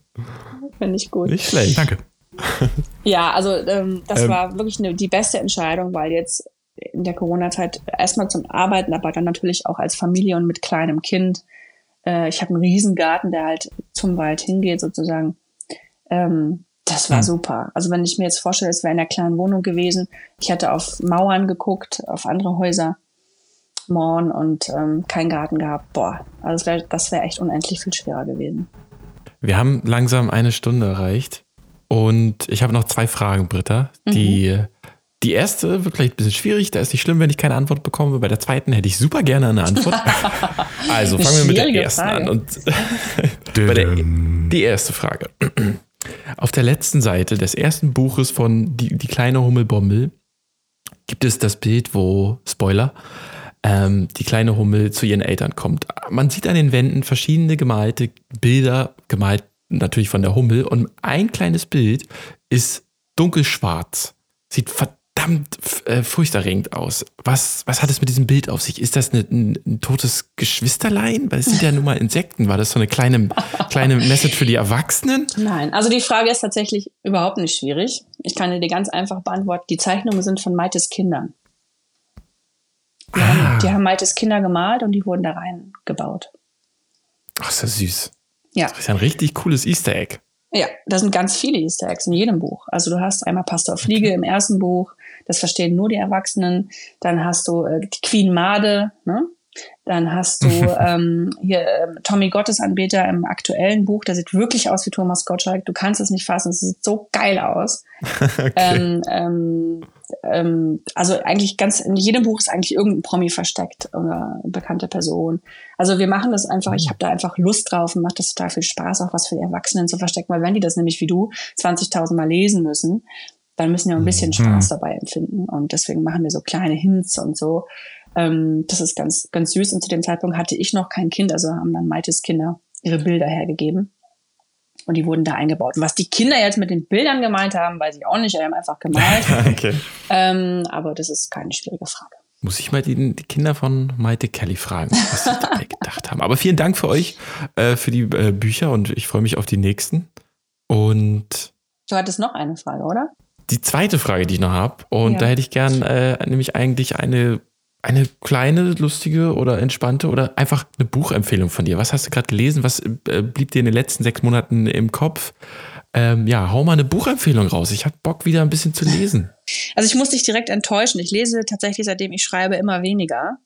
Finde ich gut. Nicht schlecht. Danke. Ja, also ähm, das ähm, war wirklich eine, die beste Entscheidung, weil jetzt in der Corona-Zeit erstmal zum Arbeiten, aber dann natürlich auch als Familie und mit kleinem Kind äh, ich habe einen Riesengarten, der halt zum Wald hingeht sozusagen. Ähm, das war mhm. super. Also wenn ich mir jetzt vorstelle, es wäre in einer kleinen Wohnung gewesen, ich hatte auf Mauern geguckt, auf andere Häuser, Mauern und ähm, keinen Garten gehabt. Boah, also das wäre das wär echt unendlich viel schwerer gewesen. Wir haben langsam eine Stunde erreicht und ich habe noch zwei Fragen, Britta, die mhm. Die erste wird vielleicht ein bisschen schwierig, da ist nicht schlimm, wenn ich keine Antwort bekomme. Bei der zweiten hätte ich super gerne eine Antwort. also fangen wir mit der ersten Frage. an. Und der, die erste Frage. Auf der letzten Seite des ersten Buches von Die, die kleine Hummelbommel gibt es das Bild, wo, Spoiler, ähm, die kleine Hummel zu ihren Eltern kommt. Man sieht an den Wänden verschiedene gemalte Bilder, gemalt natürlich von der Hummel. Und ein kleines Bild ist dunkelschwarz. Sieht verdammt verdammt äh, furchterregend aus. Was, was hat es mit diesem Bild auf sich? Ist das eine, ein, ein, totes Geschwisterlein? Weil es sind ja nun mal Insekten. War das so eine kleine, kleine Message für die Erwachsenen? Nein, also die Frage ist tatsächlich überhaupt nicht schwierig. Ich kann dir ganz einfach beantworten. Die Zeichnungen sind von Maites Kindern. Die, ah. haben, die haben Maites Kinder gemalt und die wurden da reingebaut. Ach, ist ja süß. Ja. Das ist ein richtig cooles Easter Egg. Ja, da sind ganz viele Easter Eggs in jedem Buch. Also du hast einmal Pastor Fliege okay. im ersten Buch, das verstehen nur die Erwachsenen. Dann hast du äh, die Queen Made, ne? Dann hast du ähm, hier äh, Tommy Gottesanbeter im aktuellen Buch, der sieht wirklich aus wie Thomas Gottschalk. Du kannst es nicht fassen, es sieht so geil aus. okay. ähm, ähm, ähm, also eigentlich ganz in jedem Buch ist eigentlich irgendein Promi versteckt oder eine bekannte Person. Also wir machen das einfach, ich mhm. habe da einfach Lust drauf und macht das total viel Spaß, auch was für die Erwachsenen zu verstecken, weil wenn die das nämlich wie du 20.000 Mal lesen müssen, dann müssen auch ein bisschen mhm. Spaß dabei empfinden. Und deswegen machen wir so kleine Hints und so. Ähm, das ist ganz, ganz süß. Und zu dem Zeitpunkt hatte ich noch kein Kind, also haben dann Maites Kinder ihre Bilder hergegeben. Und die wurden da eingebaut. Und was die Kinder jetzt mit den Bildern gemeint haben, weiß ich auch nicht. Die haben einfach gemalt. okay. ähm, aber das ist keine schwierige Frage. Muss ich mal die, die Kinder von Maite Kelly fragen, was sie dabei gedacht haben. Aber vielen Dank für euch, äh, für die äh, Bücher und ich freue mich auf die nächsten. Und du hattest noch eine Frage, oder? Die zweite Frage, die ich noch habe. Und ja. da hätte ich gern äh, nämlich eigentlich eine eine kleine, lustige oder entspannte oder einfach eine Buchempfehlung von dir. Was hast du gerade gelesen? Was äh, blieb dir in den letzten sechs Monaten im Kopf? Ähm, ja, hau mal eine Buchempfehlung raus. Ich habe Bock, wieder ein bisschen zu lesen. Also ich muss dich direkt enttäuschen. Ich lese tatsächlich, seitdem ich schreibe, immer weniger.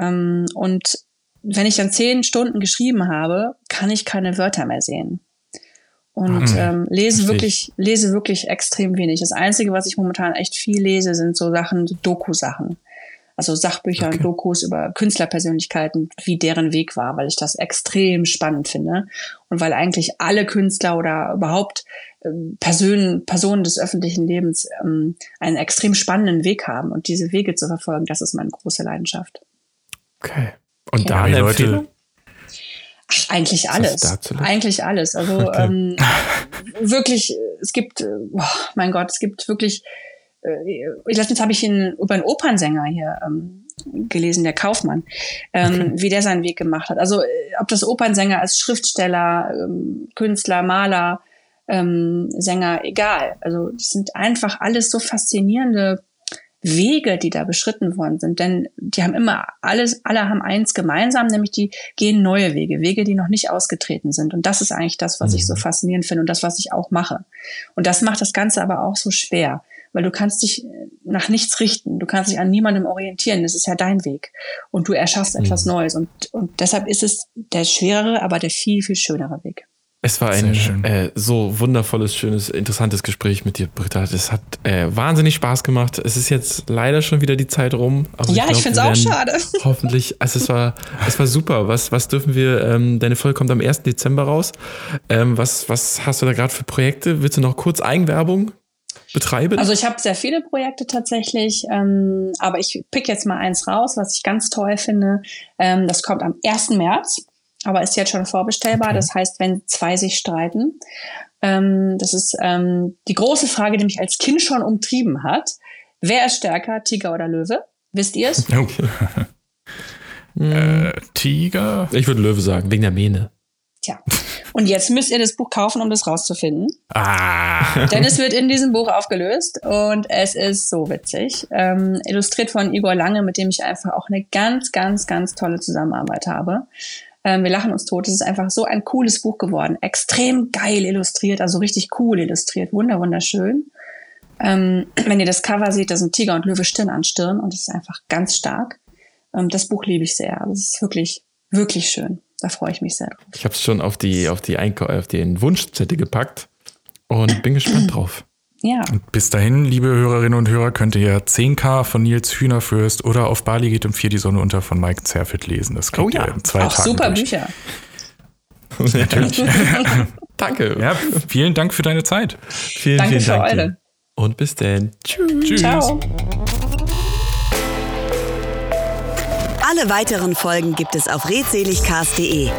Ähm, und wenn ich dann zehn Stunden geschrieben habe, kann ich keine Wörter mehr sehen. Und ah, ähm, lese wirklich, lese wirklich extrem wenig. Das Einzige, was ich momentan echt viel lese, sind so Sachen, so Doku-Sachen also Sachbücher okay. und Dokus über Künstlerpersönlichkeiten, wie deren Weg war, weil ich das extrem spannend finde und weil eigentlich alle Künstler oder überhaupt ähm, Personen, Personen des öffentlichen Lebens ähm, einen extrem spannenden Weg haben und diese Wege zu verfolgen, das ist meine große Leidenschaft. Okay. Und ja. da die Leute eigentlich alles. Eigentlich alles. Also okay. ähm, wirklich, es gibt, oh mein Gott, es gibt wirklich äh, letztens habe ich ihn über einen Opernsänger hier ähm, gelesen, der Kaufmann, ähm, okay. wie der seinen Weg gemacht hat. Also äh, ob das Opernsänger als Schriftsteller, ähm, Künstler, Maler, ähm, Sänger, egal. Also das sind einfach alles so faszinierende Wege, die da beschritten worden sind. Denn die haben immer alles, alle haben eins gemeinsam, nämlich die gehen neue Wege, Wege, die noch nicht ausgetreten sind. Und das ist eigentlich das, was mhm. ich so mhm. faszinierend finde und das, was ich auch mache. Und das macht das Ganze aber auch so schwer weil du kannst dich nach nichts richten, du kannst dich an niemandem orientieren, das ist ja dein Weg und du erschaffst mhm. etwas Neues und, und deshalb ist es der schwerere, aber der viel, viel schönere Weg. Es war ein äh, so wundervolles, schönes, interessantes Gespräch mit dir, Britta. Das hat äh, wahnsinnig Spaß gemacht. Es ist jetzt leider schon wieder die Zeit rum. ja, ich, ich finde es auch schade. Hoffentlich, also es war, es war super. Was, was dürfen wir, ähm, deine Folge kommt am 1. Dezember raus. Ähm, was, was hast du da gerade für Projekte? Willst du noch kurz Eigenwerbung betreiben? Also ich habe sehr viele Projekte tatsächlich, ähm, aber ich pick jetzt mal eins raus, was ich ganz toll finde. Ähm, das kommt am 1. März, aber ist jetzt schon vorbestellbar. Okay. Das heißt, wenn zwei sich streiten. Ähm, das ist ähm, die große Frage, die mich als Kind schon umtrieben hat. Wer ist stärker, Tiger oder Löwe? Wisst ihr es? Okay. äh, Tiger? Ich würde Löwe sagen, wegen der Mähne. Tja. Und jetzt müsst ihr das Buch kaufen, um das rauszufinden. Ah. Denn es wird in diesem Buch aufgelöst und es ist so witzig. Ähm, illustriert von Igor Lange, mit dem ich einfach auch eine ganz, ganz, ganz tolle Zusammenarbeit habe. Ähm, wir lachen uns tot. Es ist einfach so ein cooles Buch geworden. Extrem geil illustriert, also richtig cool illustriert. Wunder, wunderschön. Ähm, wenn ihr das Cover seht, da sind Tiger und Löwe Stirn an Stirn und es ist einfach ganz stark. Ähm, das Buch liebe ich sehr. Das ist wirklich, wirklich schön. Da freue ich mich sehr drauf. Ich habe es schon auf die, auf die Einkau auf den Wunschzettel gepackt und bin gespannt drauf. Ja. Und bis dahin, liebe Hörerinnen und Hörer, könnt ihr 10K von Nils Hühnerfürst oder auf Bali geht um vier die Sonne unter von Mike Zerfitt lesen. Das kriegt oh ja. ihr in zwei Auch Tagen super durch. Bücher. Natürlich. Danke. Ja, vielen Dank für deine Zeit. Vielen, Danke vielen für Dank. Eure. Und bis dann. Tschüss. Tschüss. Ciao. Alle weiteren Folgen gibt es auf redseligcast.de.